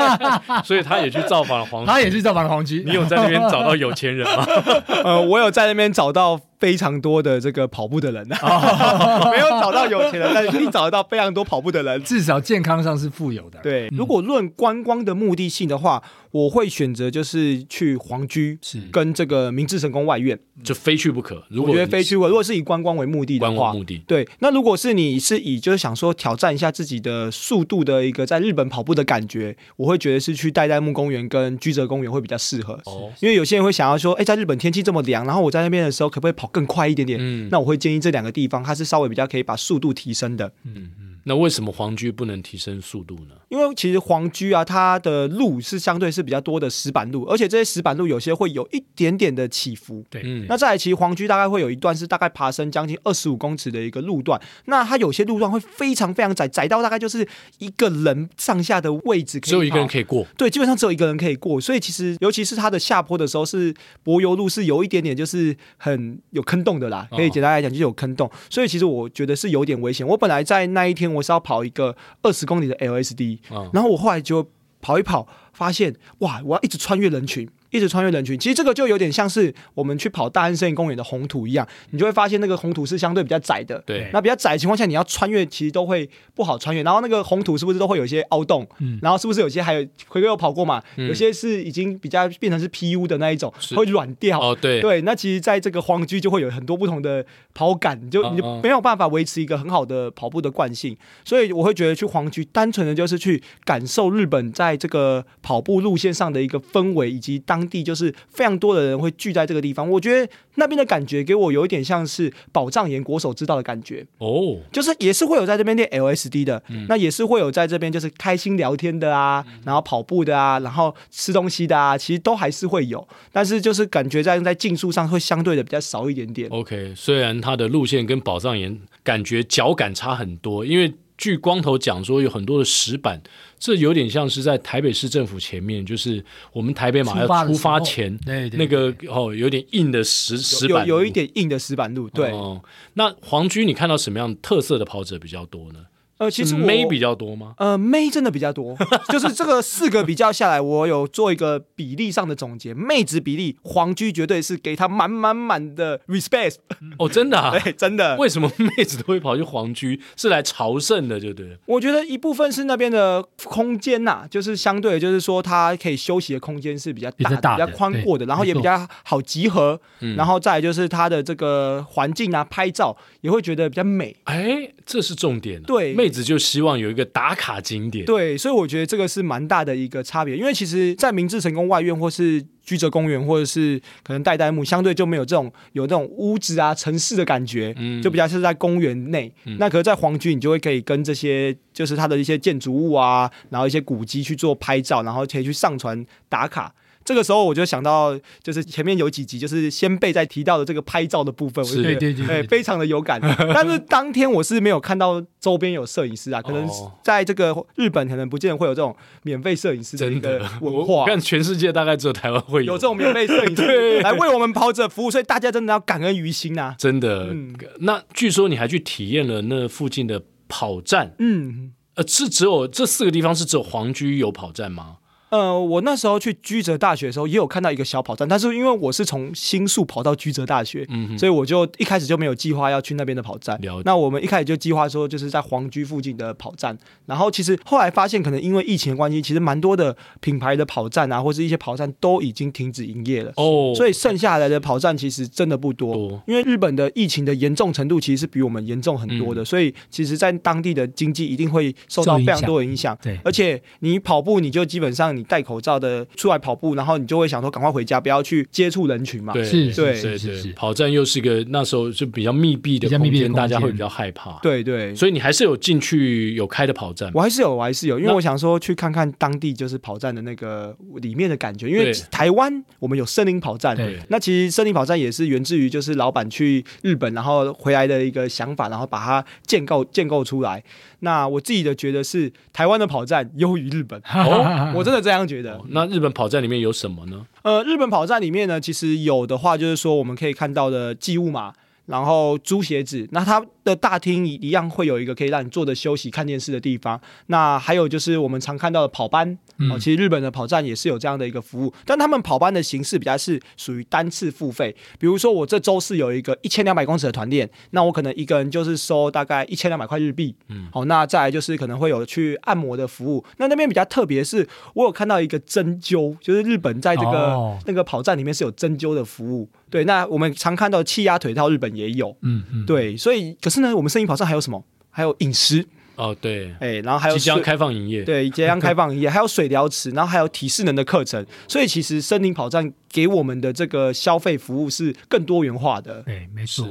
所以他也去造访了皇居，他也是造访了皇居。你有在那边找到有钱人吗？呃，我有在那边找到。非常多的这个跑步的人，哦、没有找到有钱人，但是一定找得到非常多跑步的人，至少健康上是富有的。对，嗯、如果论观光的目的性的话，我会选择就是去皇居，是跟这个明治神宫外苑，就非去不可。如果我觉得非去不可，如果是以观光为目的的话，观光目的对。那如果是你是以就是想说挑战一下自己的速度的一个在日本跑步的感觉，我会觉得是去代代木公园跟居泽公园会比较适合。哦，因为有些人会想要说，哎，在日本天气这么凉，然后我在那边的时候可不可以跑更快一点点，嗯，那我会建议这两个地方，它是稍微比较可以把速度提升的。嗯嗯。那为什么黄居不能提升速度呢？因为其实黄居啊，它的路是相对是比较多的石板路，而且这些石板路有些会有一点点的起伏。对，嗯。那再来，其实黄居大概会有一段是大概爬升将近二十五公尺的一个路段，那它有些路段会非常非常窄，窄到大概就是一个人上下的位置可以，只有一个人可以过。对，基本上只有一个人可以过，所以其实尤其是它的下坡的时候，是柏油路是有一点点就是很有坑洞的啦，可以简单来讲就是有坑洞，哦、所以其实我觉得是有点危险。我本来在那一天我是要跑一个。二十公里的 LSD，然后我后来就跑一跑，发现哇，我要一直穿越人群。一直穿越人群，其实这个就有点像是我们去跑大安森林公园的红土一样，你就会发现那个红土是相对比较窄的。对，那比较窄的情况下，你要穿越其实都会不好穿越。然后那个红土是不是都会有一些凹洞？嗯，然后是不是有些还有奎哥有跑过嘛？嗯、有些是已经比较变成是 PU 的那一种，会软掉。哦，对对。那其实在这个荒居就会有很多不同的跑感，你就你就没有办法维持一个很好的跑步的惯性。所以我会觉得去荒居单纯的就是去感受日本在这个跑步路线上的一个氛围，以及当地就是。非常多的人会聚在这个地方，我觉得那边的感觉给我有一点像是宝藏岩国手之道的感觉哦，就是也是会有在这边练 LSD 的，嗯、那也是会有在这边就是开心聊天的啊，然后跑步的啊，然后吃东西的啊，其实都还是会有，但是就是感觉在在竞速上会相对的比较少一点点。OK，虽然它的路线跟宝藏岩感觉脚感差很多，因为。据光头讲说，有很多的石板，这有点像是在台北市政府前面，就是我们台北马要出发前，对那个哦，有点硬的石石板有，有一点硬的石板路。对，哦，那黄居你看到什么样特色的跑者比较多呢？呃，其实妹比较多吗？呃，妹真的比较多，就是这个四个比较下来，我有做一个比例上的总结，妹子比例，黄居绝对是给他满满满的 respect。哦，真的啊？对，真的。为什么妹子都会跑去黄居？是来朝圣的，就对了。我觉得一部分是那边的空间呐、啊，就是相对，就是说它可以休息的空间是比较大的、比较宽阔的，然后也比较好集合。嗯、然后再来就是它的这个环境啊，拍照也会觉得比较美。哎，这是重点。对，妹。子就希望有一个打卡景点。对，所以我觉得这个是蛮大的一个差别，因为其实，在明治成功外苑或是居泽公园，或者是可能代代木，相对就没有这种有那种屋子啊、城市的感觉，就比较是在公园内。嗯、那可是，在皇居，你就会可以跟这些就是它的一些建筑物啊，然后一些古迹去做拍照，然后可以去上传打卡。这个时候我就想到，就是前面有几集就是先辈在提到的这个拍照的部分，我觉得对对对，非常的有感。但是当天我是没有看到周边有摄影师啊，可能在这个日本可能不见得会有这种免费摄影师的一个文化。看全世界大概只有台湾会有，有这种免费摄影师 来为我们跑者服务，所以大家真的要感恩于心啊！真的。嗯、那据说你还去体验了那附近的跑站，嗯，呃，是只有这四个地方是只有皇居有跑站吗？呃，我那时候去居泽大学的时候，也有看到一个小跑站，但是因为我是从新宿跑到居泽大学，嗯、所以我就一开始就没有计划要去那边的跑站。那我们一开始就计划说，就是在皇居附近的跑站。然后其实后来发现，可能因为疫情的关系，其实蛮多的品牌的跑站啊，或是一些跑站都已经停止营业了。哦。所以剩下来的跑站其实真的不多。多因为日本的疫情的严重程度其实是比我们严重很多的，嗯、所以其实在当地的经济一定会受到非常多的影响。对。而且你跑步，你就基本上你。戴口罩的出来跑步，然后你就会想说赶快回家，不要去接触人群嘛。对，是，对，是是。跑站又是一个那时候就比较密闭的空间，大家会比较害怕。对对，所以你还是有进去有开的跑站。我还是有，我还是有，因为我想说去看看当地就是跑站的那个里面的感觉。因为台湾我们有森林跑站，对，那其实森林跑站也是源自于就是老板去日本然后回来的一个想法，然后把它建构建构出来。那我自己的觉得是台湾的跑站优于日本，哦，我真的这样觉得。哦，那日本跑站里面有什么呢？呃，日本跑站里面呢，其实有的话就是说我们可以看到的寄物嘛。然后租鞋子，那它的大厅一一样会有一个可以让你坐着休息、看电视的地方。那还有就是我们常看到的跑班，嗯、哦，其实日本的跑站也是有这样的一个服务，但他们跑班的形式比较是属于单次付费。比如说我这周是有一个一千两百公尺的团练，那我可能一个人就是收大概一千两百块日币。嗯，好，那再来就是可能会有去按摩的服务。那那边比较特别的是，我有看到一个针灸，就是日本在这个、哦、那个跑站里面是有针灸的服务。对，那我们常看到气压腿套，日本也有，嗯嗯，嗯对，所以可是呢，我们森林跑站还有什么？还有饮食哦，对，哎，然后还有即将开放营业，对，即将开放营业，还有水疗池，然后还有体适能的课程，所以其实森林跑站给我们的这个消费服务是更多元化的，对，没错。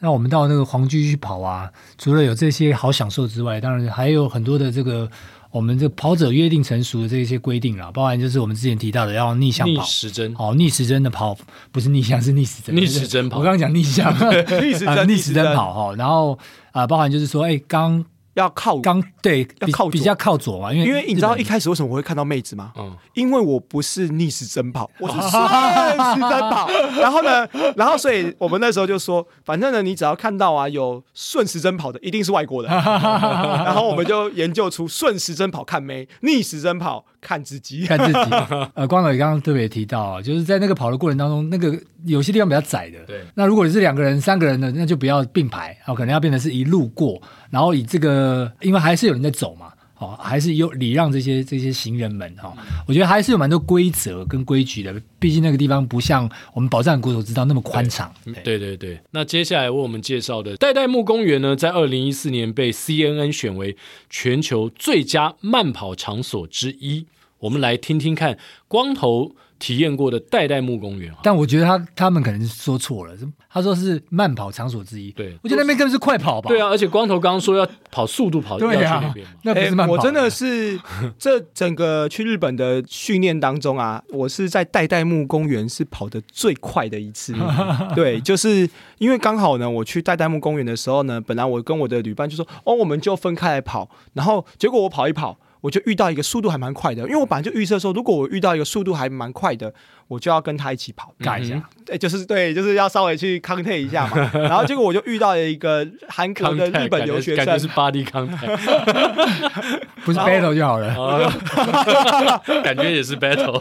那我们到那个皇居去跑啊，除了有这些好享受之外，当然还有很多的这个。我们这跑者约定成熟的这些规定啊，包含就是我们之前提到的要逆向跑，逆时针，哦，逆时针的跑不是逆向，是逆时针，逆时针跑。我刚刚讲逆向，逆时针，逆时针跑哈。然后啊、呃，包含就是说，哎，刚。要靠刚对，要靠比较靠左嘛，因为因为你知道一开始为什么我会看到妹子吗？嗯，因为我不是逆时针跑，我是 顺时针跑。然后呢，然后所以我们那时候就说，反正呢，你只要看到啊有顺时针跑的，一定是外国的。然后我们就研究出顺时针跑看妹，逆时针跑看自己，看自己。呃，光头也刚刚特别提到啊，就是在那个跑的过程当中，那个有些地方比较窄的。对。那如果你是两个人、三个人的，那就不要并排，哦，可能要变成是一路过。然后以这个，因为还是有人在走嘛，哦，还是有礼让这些这些行人们哈、哦。我觉得还是有蛮多规则跟规矩的，毕竟那个地方不像我们宝藏国所知道那么宽敞。对对对。那接下来为我们介绍的代代木公园呢，在二零一四年被 CNN 选为全球最佳慢跑场所之一。我们来听听看光头。体验过的代代木公园，但我觉得他他们可能是说错了，他说是慢跑场所之一。对，我觉得那边更是快跑吧。对啊，而且光头刚刚说要跑速度跑，对啊，那不是慢跑。我真的是这整个去日本的训练当中啊，我是在代代木公园是跑得最快的一次。对，就是因为刚好呢，我去代代木公园的时候呢，本来我跟我的旅伴就说，哦，我们就分开来跑，然后结果我跑一跑。我就遇到一个速度还蛮快的，因为我本来就预测说，如果我遇到一个速度还蛮快的，我就要跟他一起跑，干一下，对，就是对，就是要稍微去 contact 一下嘛。然后结果我就遇到了一个韩国的日本留学生，感觉是 body contact，不是 battle 就好了，感觉也是 battle。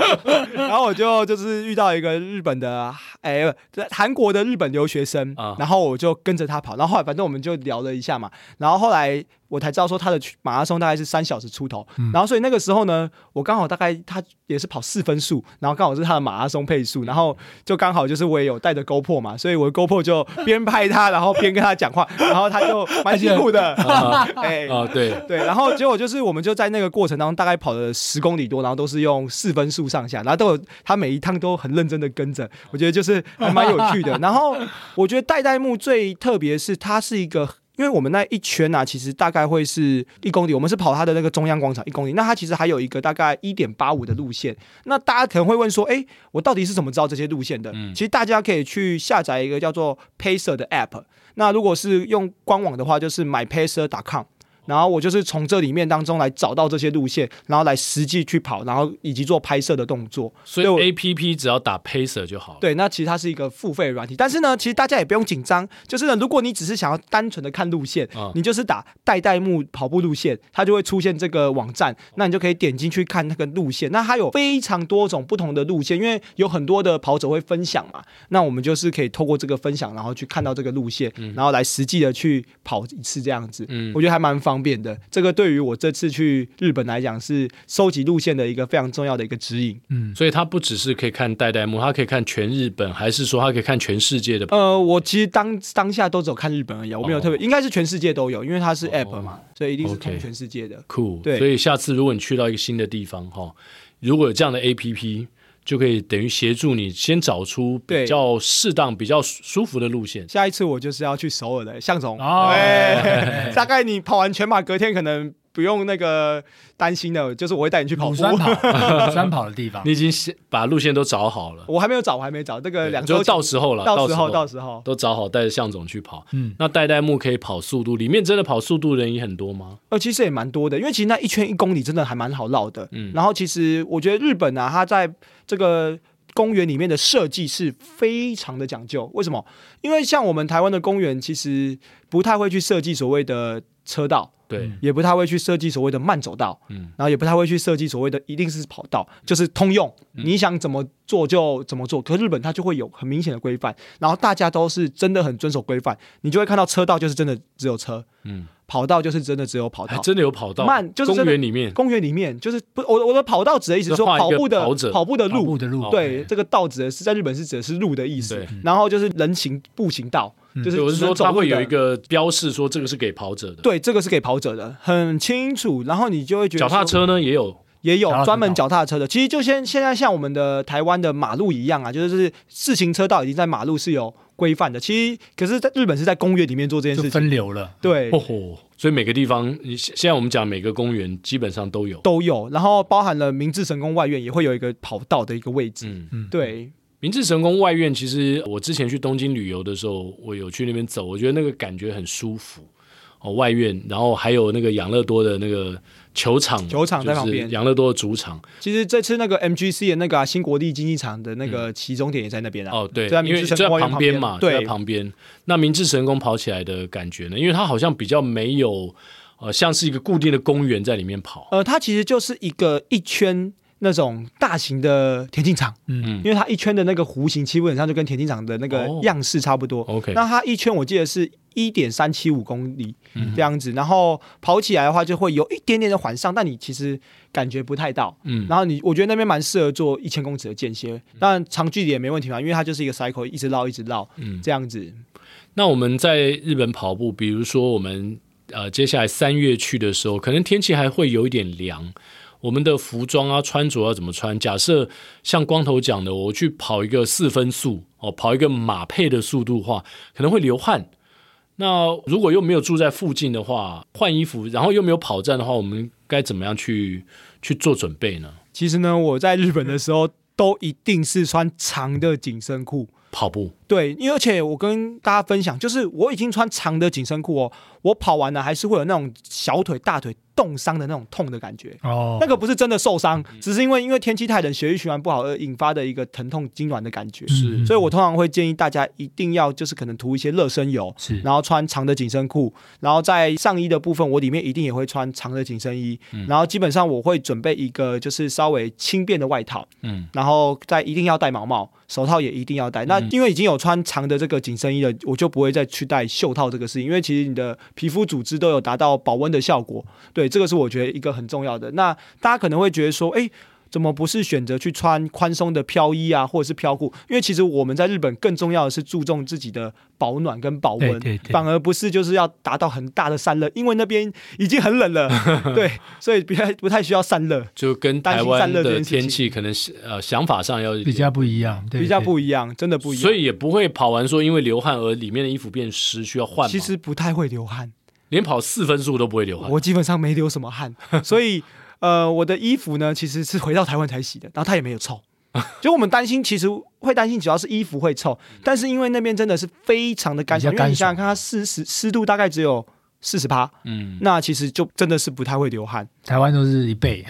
然后我就就是遇到一个日本的，哎，韩国的日本留学生，然后我就跟着他跑，然后后来反正我们就聊了一下嘛，然后后来。我才知道说他的马拉松大概是三小时出头，嗯、然后所以那个时候呢，我刚好大概他也是跑四分数，然后刚好是他的马马拉松配速，然后就刚好就是我也有带着 GoPro 嘛，所以我的 GoPro 就边拍他，然后边跟他讲话，然后他就蛮辛苦的，哎啊对对，然后结果就是我们就在那个过程当中大概跑了十公里多，然后都是用四分速上下，然后都有他每一趟都很认真的跟着，我觉得就是还蛮有趣的。然后我觉得代代木最特别是它是一个。因为我们那一圈呢、啊，其实大概会是一公里，我们是跑它的那个中央广场一公里，那它其实还有一个大概一点八五的路线。那大家可能会问说，哎，我到底是怎么知道这些路线的？嗯、其实大家可以去下载一个叫做 Pacer 的 App。那如果是用官网的话，就是 mypacer.com。然后我就是从这里面当中来找到这些路线，然后来实际去跑，然后以及做拍摄的动作。所以 A P P 只要打 Pacer 就好了。对，那其实它是一个付费软体，但是呢，其实大家也不用紧张。就是呢，如果你只是想要单纯的看路线，嗯、你就是打代代木跑步路线，它就会出现这个网站，那你就可以点进去看那个路线。那它有非常多种不同的路线，因为有很多的跑者会分享嘛。那我们就是可以透过这个分享，然后去看到这个路线，嗯、然后来实际的去跑一次这样子。嗯，我觉得还蛮方便的。这个。对于我这次去日本来讲，是收集路线的一个非常重要的一个指引。嗯，所以它不只是可以看代代木，它可以看全日本，还是说它可以看全世界的？呃，我其实当当下都只有看日本而已，我没有特别，哦、应该是全世界都有，因为它是 App 嘛，哦、所以一定是看全世界的。酷，对。所以下次如果你去到一个新的地方，哈，如果有这样的 APP。就可以等于协助你先找出比较适当、比较舒服的路线。下一次我就是要去首尔的向总，哦、对，大概你跑完全马，隔天可能。不用那个担心的，就是我会带你去跑步，山跑，山跑的地方。你已经先把路线都找好了。我还没有找，我还没找。这个两周到时候了，到时候到时候都找好，带着向总去跑。嗯，那代代木可以跑速度，里面真的跑速度的人也很多吗？呃，其实也蛮多的，因为其实那一圈一公里真的还蛮好绕的。嗯，然后其实我觉得日本啊，它在这个公园里面的设计是非常的讲究。为什么？因为像我们台湾的公园，其实不太会去设计所谓的车道。对，也不太会去设计所谓的慢走道，嗯，然后也不太会去设计所谓的一定是跑道，就是通用，嗯、你想怎么做就怎么做。可日本它就会有很明显的规范，然后大家都是真的很遵守规范，你就会看到车道就是真的只有车，嗯，跑道就是真的只有跑道，真的有跑道，慢就是公园里面，公园里面就是不，我我的跑道指的意思是说跑步的跑，跑步的路，步的路，对，这个道指的是在日本是指的是路的意思，然后就是人行步行道。就是我是说，它会有一个标示，说这个是给跑者的。对，这个是给跑者的，很清楚。然后你就会觉得，脚踏车呢也有，也有专门脚踏车的。其实就现现在像我们的台湾的马路一样啊，就是自行车道已经在马路是有规范的。其实，可是在日本是在公园里面做这件事情，分流了。对，哦，所以每个地方，你现在我们讲每个公园基本上都有，都有。然后包含了明治神宫外苑也会有一个跑道的一个位置。嗯嗯，对。明治神宫外苑，其实我之前去东京旅游的时候，我有去那边走，我觉得那个感觉很舒服哦。外苑，然后还有那个养乐多的那个球场，球场在旁边，养乐多的主场。其实这次那个 MGC 的那个、啊、新国立竞技场的那个起终点也在那边啊。哦，对，在明治神宫旁边嘛，对，在旁边。那明治神宫跑起来的感觉呢？因为它好像比较没有呃，像是一个固定的公园在里面跑。呃，它其实就是一个一圈。那种大型的田径场，嗯，因为它一圈的那个弧形，基本上就跟田径场的那个样式差不多。哦、OK，那它一圈我记得是一点三七五公里这样子，嗯、然后跑起来的话就会有一点点的缓上，但你其实感觉不太到。嗯，然后你我觉得那边蛮适合做一千公尺的间歇，当然长距离也没问题嘛，因为它就是一个 cycle，一直绕一直绕，嗯，这样子。那我们在日本跑步，比如说我们呃接下来三月去的时候，可能天气还会有一点凉。我们的服装啊，穿着要怎么穿？假设像光头讲的，我去跑一个四分速哦，跑一个马配的速度的话，可能会流汗。那如果又没有住在附近的话，换衣服，然后又没有跑站的话，我们该怎么样去去做准备呢？其实呢，我在日本的时候都一定是穿长的紧身裤跑步。对，因为而且我跟大家分享，就是我已经穿长的紧身裤哦，我跑完了还是会有那种小腿、大腿。冻伤的那种痛的感觉，哦，那个不是真的受伤，只是因为因为天气太冷，血液循环不好而引发的一个疼痛痉挛的感觉。是，所以我通常会建议大家一定要就是可能涂一些热身油，是，然后穿长的紧身裤，然后在上衣的部分，我里面一定也会穿长的紧身衣，嗯，然后基本上我会准备一个就是稍微轻便的外套，嗯，然后再一定要戴毛帽，手套也一定要戴。那因为已经有穿长的这个紧身衣了，我就不会再去戴袖套这个事情，因为其实你的皮肤组织都有达到保温的效果，对。这个是我觉得一个很重要的。那大家可能会觉得说，哎，怎么不是选择去穿宽松的飘衣啊，或者是飘裤？因为其实我们在日本更重要的是注重自己的保暖跟保温，反而不是就是要达到很大的散热，因为那边已经很冷了，对，所以不太不太需要散热，就跟台湾的天气可能呃想法上要比较不一样，比较不一样，真的不一样，所以也不会跑完说因为流汗而里面的衣服变湿需要换。其实不太会流汗，连跑四分速都不会流汗，我基本上没流什么汗，所以。呃，我的衣服呢，其实是回到台湾才洗的，然后它也没有臭。就我们担心，其实会担心，主要是衣服会臭，但是因为那边真的是非常的干爽，因为你想想看，它湿湿湿度大概只有四十趴，嗯，那其实就真的是不太会流汗。台湾都是一倍，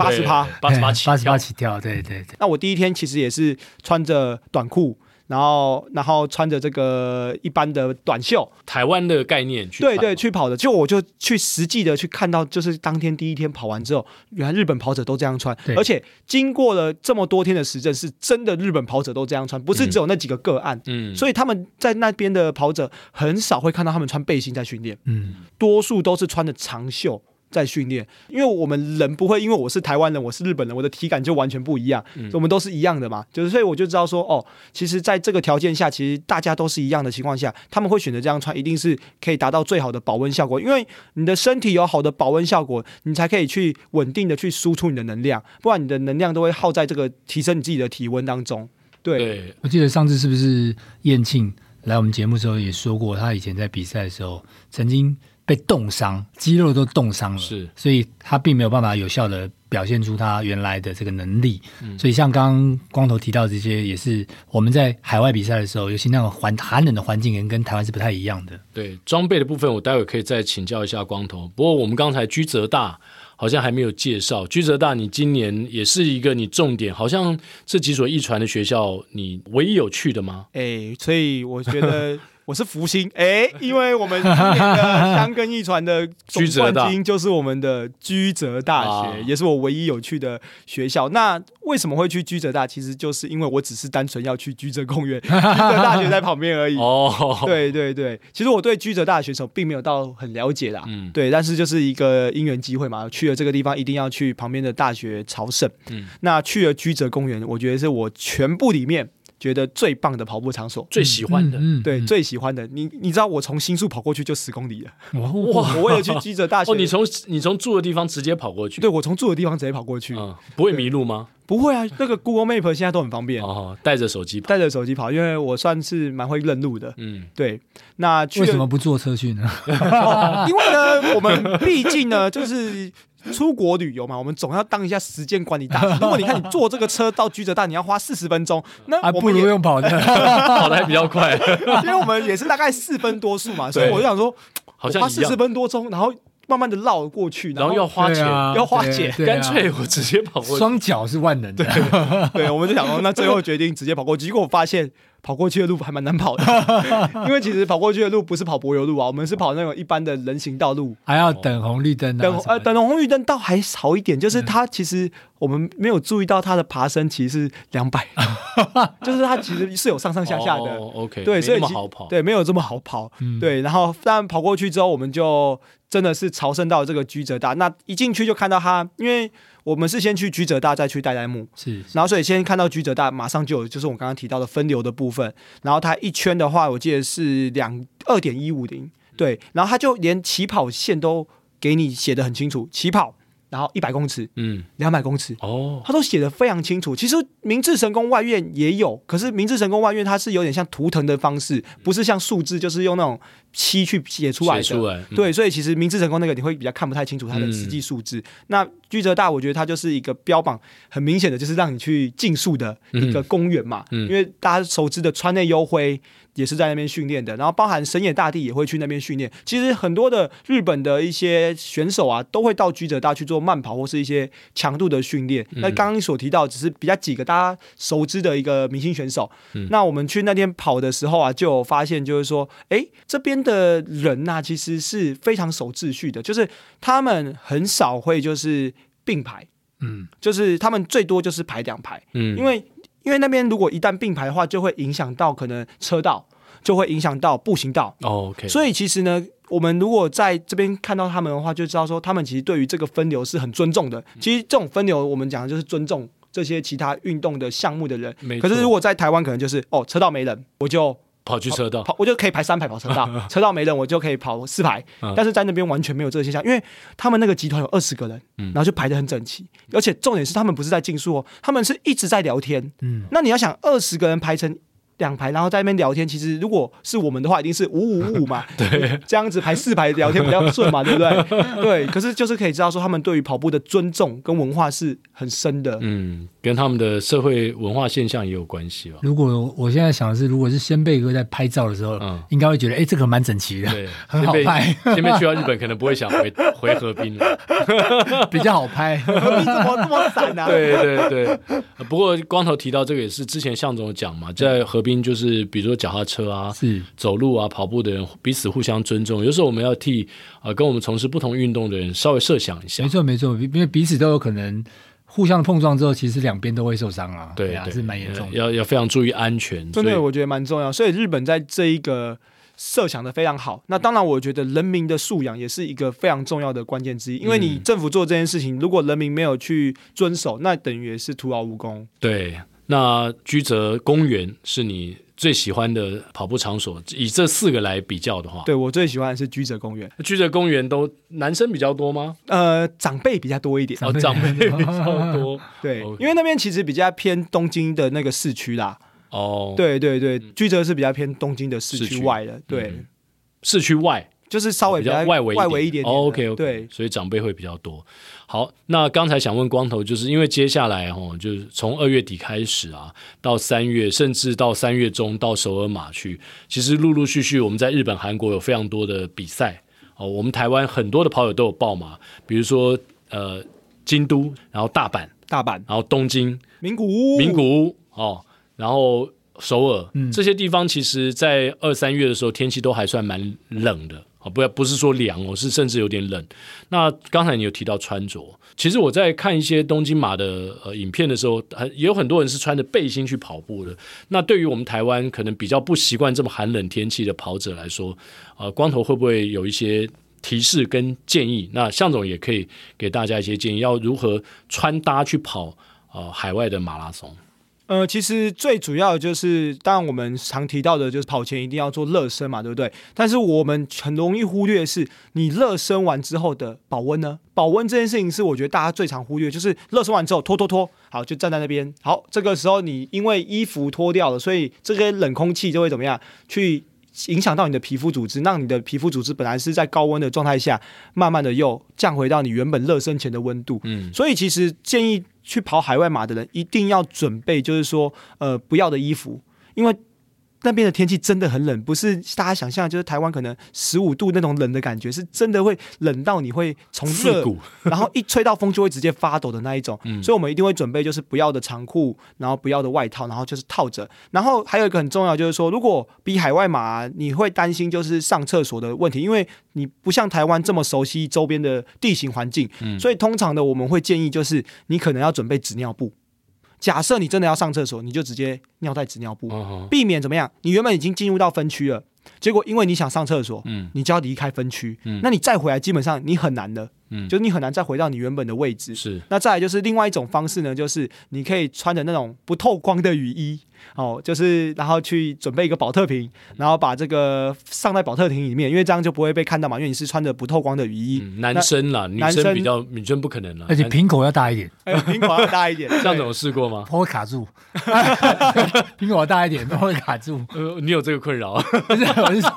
八十趴，八十八起，八十八起跳，对对对。那我第一天其实也是穿着短裤。然后，然后穿着这个一般的短袖，台湾的概念去对对去跑的，就我就去实际的去看到，就是当天第一天跑完之后，原来日本跑者都这样穿，而且经过了这么多天的实证，是真的日本跑者都这样穿，不是只有那几个个案，嗯，所以他们在那边的跑者很少会看到他们穿背心在训练，嗯，多数都是穿的长袖。在训练，因为我们人不会，因为我是台湾人，我是日本人，我的体感就完全不一样。嗯，我们都是一样的嘛，就是所以我就知道说，哦，其实在这个条件下，其实大家都是一样的情况下，他们会选择这样穿，一定是可以达到最好的保温效果。因为你的身体有好的保温效果，你才可以去稳定的去输出你的能量，不然你的能量都会耗在这个提升你自己的体温当中。对，对我记得上次是不是燕庆来我们节目的时候也说过，他以前在比赛的时候曾经。被冻伤，肌肉都冻伤了，是，所以他并没有办法有效的表现出他原来的这个能力。嗯，所以像刚刚光头提到这些，也是我们在海外比赛的时候，尤其那种环寒冷的环境，跟跟台湾是不太一样的。对，装备的部分，我待会可以再请教一下光头。不过我们刚才居泽大好像还没有介绍，居泽大你今年也是一个你重点，好像这几所一传的学校，你唯一有去的吗？哎，所以我觉得。我是福星哎，因为我们今年的箱根一传的总冠 军就是我们的居泽大学，也是我唯一有去的学校。那为什么会去居泽大？其实就是因为我只是单纯要去居泽公园，居泽大学在旁边而已。哦，对对对，其实我对居泽大学选手并没有到很了解啦。嗯，对，但是就是一个因缘机会嘛，去了这个地方一定要去旁边的大学朝圣。嗯，那去了居泽公园，我觉得是我全部里面。觉得最棒的跑步场所，最喜欢的，嗯嗯、对，嗯、最喜欢的。你你知道我从新宿跑过去就十公里了，哇！我为了去记者大学，哦，你从你从住的地方直接跑过去？对，我从住的地方直接跑过去，嗯、不会迷路吗？不会啊，那个 Google Map 现在都很方便，哦，带着手机跑，带着手机跑，因为我算是蛮会认路的，嗯，对。那为什么不坐车去呢？哦、因为呢，我们毕竟呢，就是。出国旅游嘛，我们总要当一下时间管理大师。如果你看你坐这个车到居泽大，你要花四十分钟，那我们还不如用跑的，跑的还比较快。因为我们也是大概四分多数嘛，所以我就想说，好像花四十分多钟，然后慢慢的绕过去，然后要花钱，要花钱，干脆我直接跑过去。双脚是万能的，对，我们就想说，那最后决定直接跑过去，结果我发现。跑过去的路还蛮难跑的，因为其实跑过去的路不是跑柏油路啊，我们是跑那种一般的人行道路，还要等红绿灯。等呃等红绿灯倒还好一点，就是它其实我们没有注意到它的爬升其实是两百，就是它其实是有上上下下的。OK，对，所以对，没有这么好跑。对，然后但跑过去之后，我们就真的是朝圣到这个居泽大，那一进去就看到它，因为。我们是先去居泽大，再去代代木，是，是，然后所以先看到居泽大，马上就有就是我刚刚提到的分流的部分，然后它一圈的话，我记得是两二点一五零，对，然后它就连起跑线都给你写的很清楚，起跑。然后一百公尺，嗯，两百公尺，哦，他都写的非常清楚。其实明治神宫外苑也有，可是明治神宫外苑它是有点像图腾的方式，不是像数字，就是用那种漆去写出来的。出来，嗯、对，所以其实明治成功那个你会比较看不太清楚它的实际数字。嗯、那居泽大，我觉得它就是一个标榜很明显的，就是让你去竞速的一个公园嘛。因为大家熟知的川内优辉。也是在那边训练的，然后包含神野大地也会去那边训练。其实很多的日本的一些选手啊，都会到居泽大去做慢跑或是一些强度的训练。嗯、那刚刚所提到只是比较几个大家熟知的一个明星选手。嗯、那我们去那天跑的时候啊，就有发现就是说，哎，这边的人呐、啊，其实是非常守秩序的，就是他们很少会就是并排，嗯，就是他们最多就是排两排，嗯，因为。因为那边如果一旦并排的话，就会影响到可能车道，就会影响到步行道。Oh, OK。所以其实呢，我们如果在这边看到他们的话，就知道说他们其实对于这个分流是很尊重的。其实这种分流，我们讲的就是尊重这些其他运动的项目的人。可是如果在台湾，可能就是哦，车道没人，我就跑去车道跑，跑，我就可以排三排跑车道，车道没人，我就可以跑四排。但是在那边完全没有这个现象，因为他们那个集团有二十个人，然后就排的很整齐，而且重点是他们不是在竞速哦，他们是一直在聊天。嗯，那你要想二十个人排成。两排，然后在那边聊天。其实如果是我们的话，一定是五五五嘛。对，这样子排四排聊天比较顺嘛，对不对？对。可是就是可以知道说，他们对于跑步的尊重跟文化是很深的。嗯，跟他们的社会文化现象也有关系吧。如果我现在想的是，如果是先辈哥在拍照的时候，嗯，应该会觉得，哎，这个蛮整齐的，对，很好拍。先辈去到日本，可能不会想回回河滨了，比较好拍。河滨怎么这么散啊？对对对。不过光头提到这个也是之前向总讲嘛，在河滨。就是比如说脚踏车啊，是走路啊，跑步的人彼此互相尊重。有时候我们要替啊、呃、跟我们从事不同运动的人稍微设想一下。没错没错，因为彼此都有可能互相碰撞之后，其实两边都会受伤啊。对，对啊，是蛮严重的。要要非常注意安全。真的，我觉得蛮重要。所以日本在这一个设想的非常好。那当然，我觉得人民的素养也是一个非常重要的关键之一。因为你政府做这件事情，如果人民没有去遵守，那等于也是徒劳无功。对。那居泽公园是你最喜欢的跑步场所？以这四个来比较的话，对，我最喜欢的是居泽公园。居泽公园都男生比较多吗？呃，长辈比较多一点。哦，长辈比较多。对.因为那边其实比较偏东京的那个市区啦。哦，对对对，居泽是比较偏东京的市区外的。区对，嗯、市区外。就是稍微比较外围外围一点点，OK OK，对，所以长辈会比较多。好，那刚才想问光头，就是因为接下来哦，就是从二月底开始啊，到三月，甚至到三月中到首尔马去，其实陆陆续续我们在日本、韩国有非常多的比赛哦。我们台湾很多的跑友都有报马，比如说呃京都，然后大阪、大阪，然后东京、名古屋、名古屋哦，然后首尔、嗯、这些地方，其实在二三月的时候天气都还算蛮冷的。不要不是说凉哦，是甚至有点冷。那刚才你有提到穿着，其实我在看一些东京马的呃影片的时候，也有很多人是穿着背心去跑步的。那对于我们台湾可能比较不习惯这么寒冷天气的跑者来说，呃，光头会不会有一些提示跟建议？那向总也可以给大家一些建议，要如何穿搭去跑呃海外的马拉松。呃，其实最主要的就是，当然我们常提到的，就是跑前一定要做热身嘛，对不对？但是我们很容易忽略的是，你热身完之后的保温呢？保温这件事情是我觉得大家最常忽略，就是热身完之后脱脱脱，好，就站在那边。好，这个时候你因为衣服脱掉了，所以这些冷空气就会怎么样？去影响到你的皮肤组织，让你的皮肤组织本来是在高温的状态下，慢慢的又降回到你原本热身前的温度。嗯，所以其实建议。去跑海外马的人一定要准备，就是说，呃，不要的衣服，因为。那边的天气真的很冷，不是大家想象，就是台湾可能十五度那种冷的感觉，是真的会冷到你会从热，骨 然后一吹到风就会直接发抖的那一种。嗯，所以我们一定会准备，就是不要的长裤，然后不要的外套，然后就是套着。然后还有一个很重要，就是说，如果比海外马，你会担心就是上厕所的问题，因为你不像台湾这么熟悉周边的地形环境，嗯，所以通常的我们会建议就是你可能要准备纸尿布。假设你真的要上厕所，你就直接尿在纸尿布，避免怎么样？你原本已经进入到分区了，结果因为你想上厕所，嗯，你就要离开分区，嗯，那你再回来，基本上你很难的。嗯，就是你很难再回到你原本的位置。是，那再来就是另外一种方式呢，就是你可以穿着那种不透光的雨衣，哦，就是然后去准备一个保特瓶，然后把这个上在保特瓶里面，因为这样就不会被看到嘛，因为你是穿着不透光的雨衣。嗯、男生啦，女生比较女生不可能了，而且瓶口要大一点，瓶口要大一点，这样子有试过吗？它会卡住，瓶口要大一点，它会卡住。呃，你有这个困扰？不是，我是说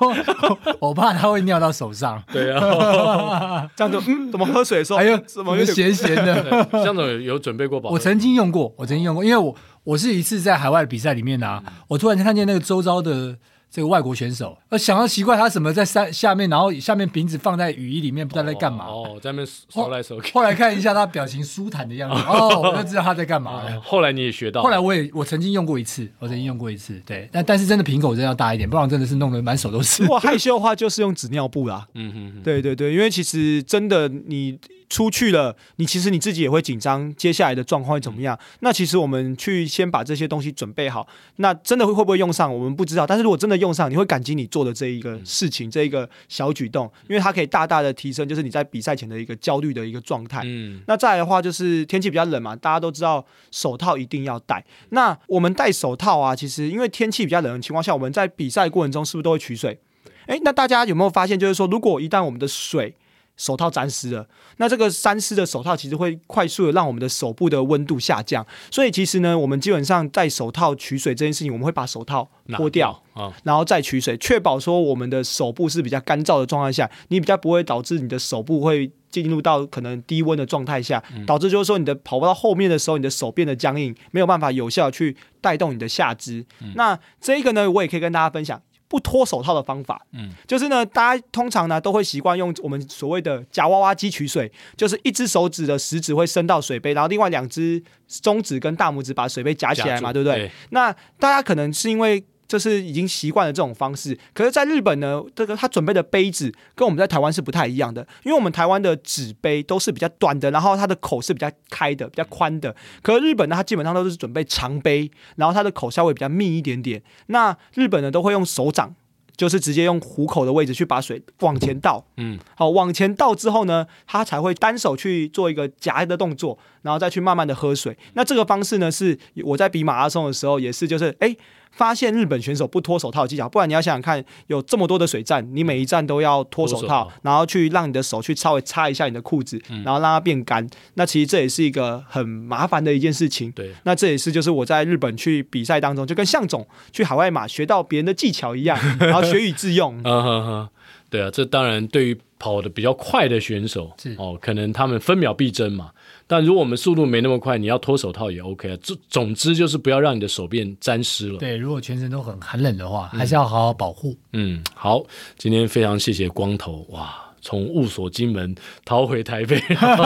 我，我怕它会尿到手上。对啊，这样就嗯。我喝水的时候，还有什么咸咸的？江总有准备过保？我曾经用过，我曾经用过，因为我我是一次在海外的比赛里面啊，我突然间看见那个周遭的。这个外国选手，呃，想要奇怪他怎么在山下面，然后下面瓶子放在雨衣里面，不知道在干嘛。哦，哦，在那边收来收去。后来看一下他表情舒坦的样子，哦，我就知道他在干嘛了。后来你也学到。后来我也我曾经用过一次，我曾经用过一次，对，但但是真的瓶口真的要大一点，不然真的是弄得满手都是。如果害羞的话，就是用纸尿布啦。嗯哼,哼，对对对，因为其实真的你出去了，你其实你自己也会紧张，接下来的状况会怎么样？那其实我们去先把这些东西准备好，那真的会会不会用上，我们不知道。但是如果真的用上，你会感激你做的这一个事情，嗯、这一个小举动，因为它可以大大的提升，就是你在比赛前的一个焦虑的一个状态。嗯，那再来的话，就是天气比较冷嘛，大家都知道手套一定要戴。那我们戴手套啊，其实因为天气比较冷的情况下，我们在比赛过程中是不是都会取水？诶，那大家有没有发现，就是说，如果一旦我们的水手套沾湿了，那这个沾湿的手套其实会快速的让我们的手部的温度下降。所以其实呢，我们基本上戴手套取水这件事情，我们会把手套脱掉啊，然后再取水，确保说我们的手部是比较干燥的状态下，你比较不会导致你的手部会进入到可能低温的状态下，导致就是说你的跑不到后面的时候，你的手变得僵硬，没有办法有效去带动你的下肢。那这一个呢，我也可以跟大家分享。不脱手套的方法，嗯，就是呢，大家通常呢都会习惯用我们所谓的夹娃娃机取水，就是一只手指的食指会伸到水杯，然后另外两只中指跟大拇指把水杯夹起来嘛，住对不对？对，那大家可能是因为。就是已经习惯了这种方式，可是，在日本呢，这个他准备的杯子跟我们在台湾是不太一样的，因为我们台湾的纸杯都是比较短的，然后它的口是比较开的、比较宽的，可是日本呢，它基本上都是准备长杯，然后它的口稍微比较密一点点。那日本呢，都会用手掌。就是直接用虎口的位置去把水往前倒，嗯，好，往前倒之后呢，他才会单手去做一个夹的动作，然后再去慢慢的喝水。那这个方式呢，是我在比马拉松的时候也是，就是哎。发现日本选手不脱手套技巧，不然你要想想看，有这么多的水站，你每一站都要脱手套，然后去让你的手去稍微擦一下你的裤子，嗯、然后让它变干。那其实这也是一个很麻烦的一件事情。对，那这也是就是我在日本去比赛当中，就跟向总去海外马学到别人的技巧一样，然后学以致用。嗯哼哼，对啊，这当然对于跑的比较快的选手哦，可能他们分秒必争嘛。但如果我们速度没那么快，你要脱手套也 OK 啊。总总之就是不要让你的手变沾湿了。对，如果全身都很寒冷的话，还是要好好保护。嗯，好，今天非常谢谢光头哇，从雾锁金门逃回台北，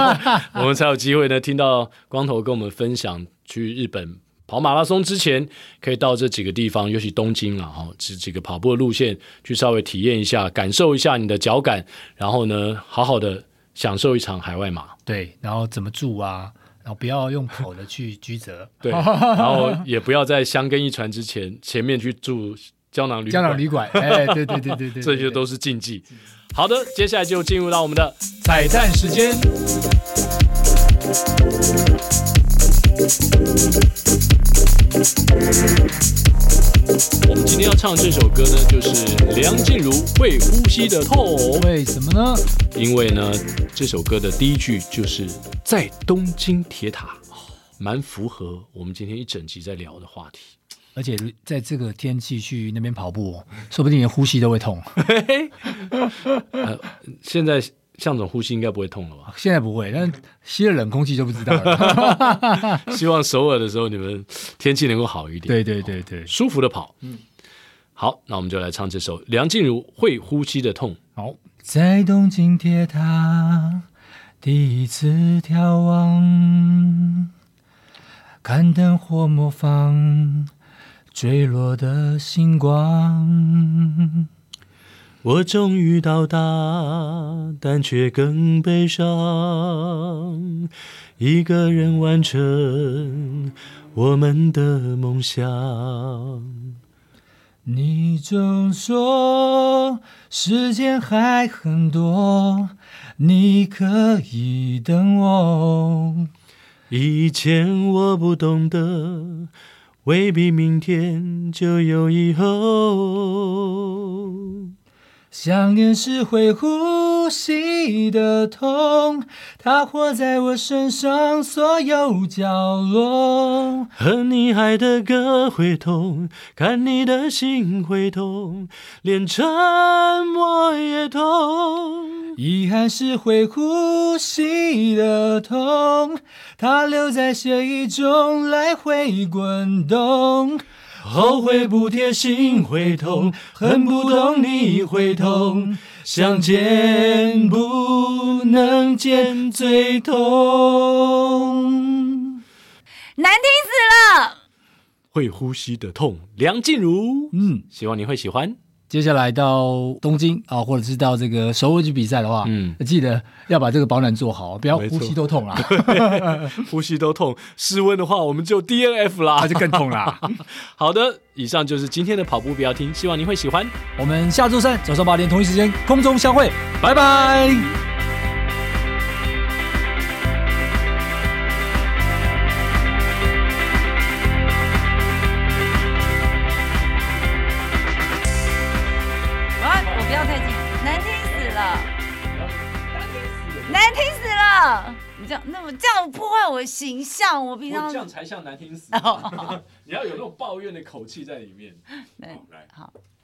我们才有机会呢听到光头跟我们分享去日本跑马拉松之前可以到这几个地方，尤其东京啊，哈，这几个跑步的路线去稍微体验一下，感受一下你的脚感，然后呢，好好的。享受一场海外马，对，然后怎么住啊？然后不要用跑的去居责，对，然后也不要在箱根一传之前前面去住胶囊旅胶囊旅馆，哎，对对对对对，这些都是禁忌。好的，接下来就进入到我们的彩蛋时间。我们今天要唱这首歌呢，就是梁静茹《会呼吸的痛》。为什么呢？因为呢，这首歌的第一句就是在东京铁塔，蛮符合我们今天一整集在聊的话题。而且在这个天气去那边跑步，说不定连呼吸都会痛。呃，现在。象总呼吸应该不会痛了吧？现在不会，但吸了冷空气就不知道了。希望首尔的时候你们天气能够好一点。对对对对，舒服的跑。嗯，好，那我们就来唱这首梁静茹《会呼吸的痛》。好，在东京铁塔第一次眺望，看灯火模仿坠落的星光。我终于到达，但却更悲伤。一个人完成我们的梦想。你总说时间还很多，你可以等我。以前我不懂得，未必明天就有以后。想念是会呼吸的痛，它活在我身上所有角落。哼你爱的歌会痛，看你的心会痛，连沉默也痛。遗憾是会呼吸的痛，它留在血液中来回滚动。后悔不贴心会痛，恨不懂你会痛，想见不能见最痛。难听死了！会呼吸的痛，梁静茹。嗯，希望你会喜欢。接下来到东京啊，或者是到这个首尔去比赛的话，嗯，记得要把这个保暖做好，不要呼吸都痛啊。呼吸都痛，室温的话，我们就 DNF 啦，那就更痛啦。好的，以上就是今天的跑步不要听，希望您会喜欢。我们下周三早上八点同一时间空中相会，拜拜。么这样破坏我的形象，我平常这样才像难听死。你要有那种抱怨的口气在里面。来，好。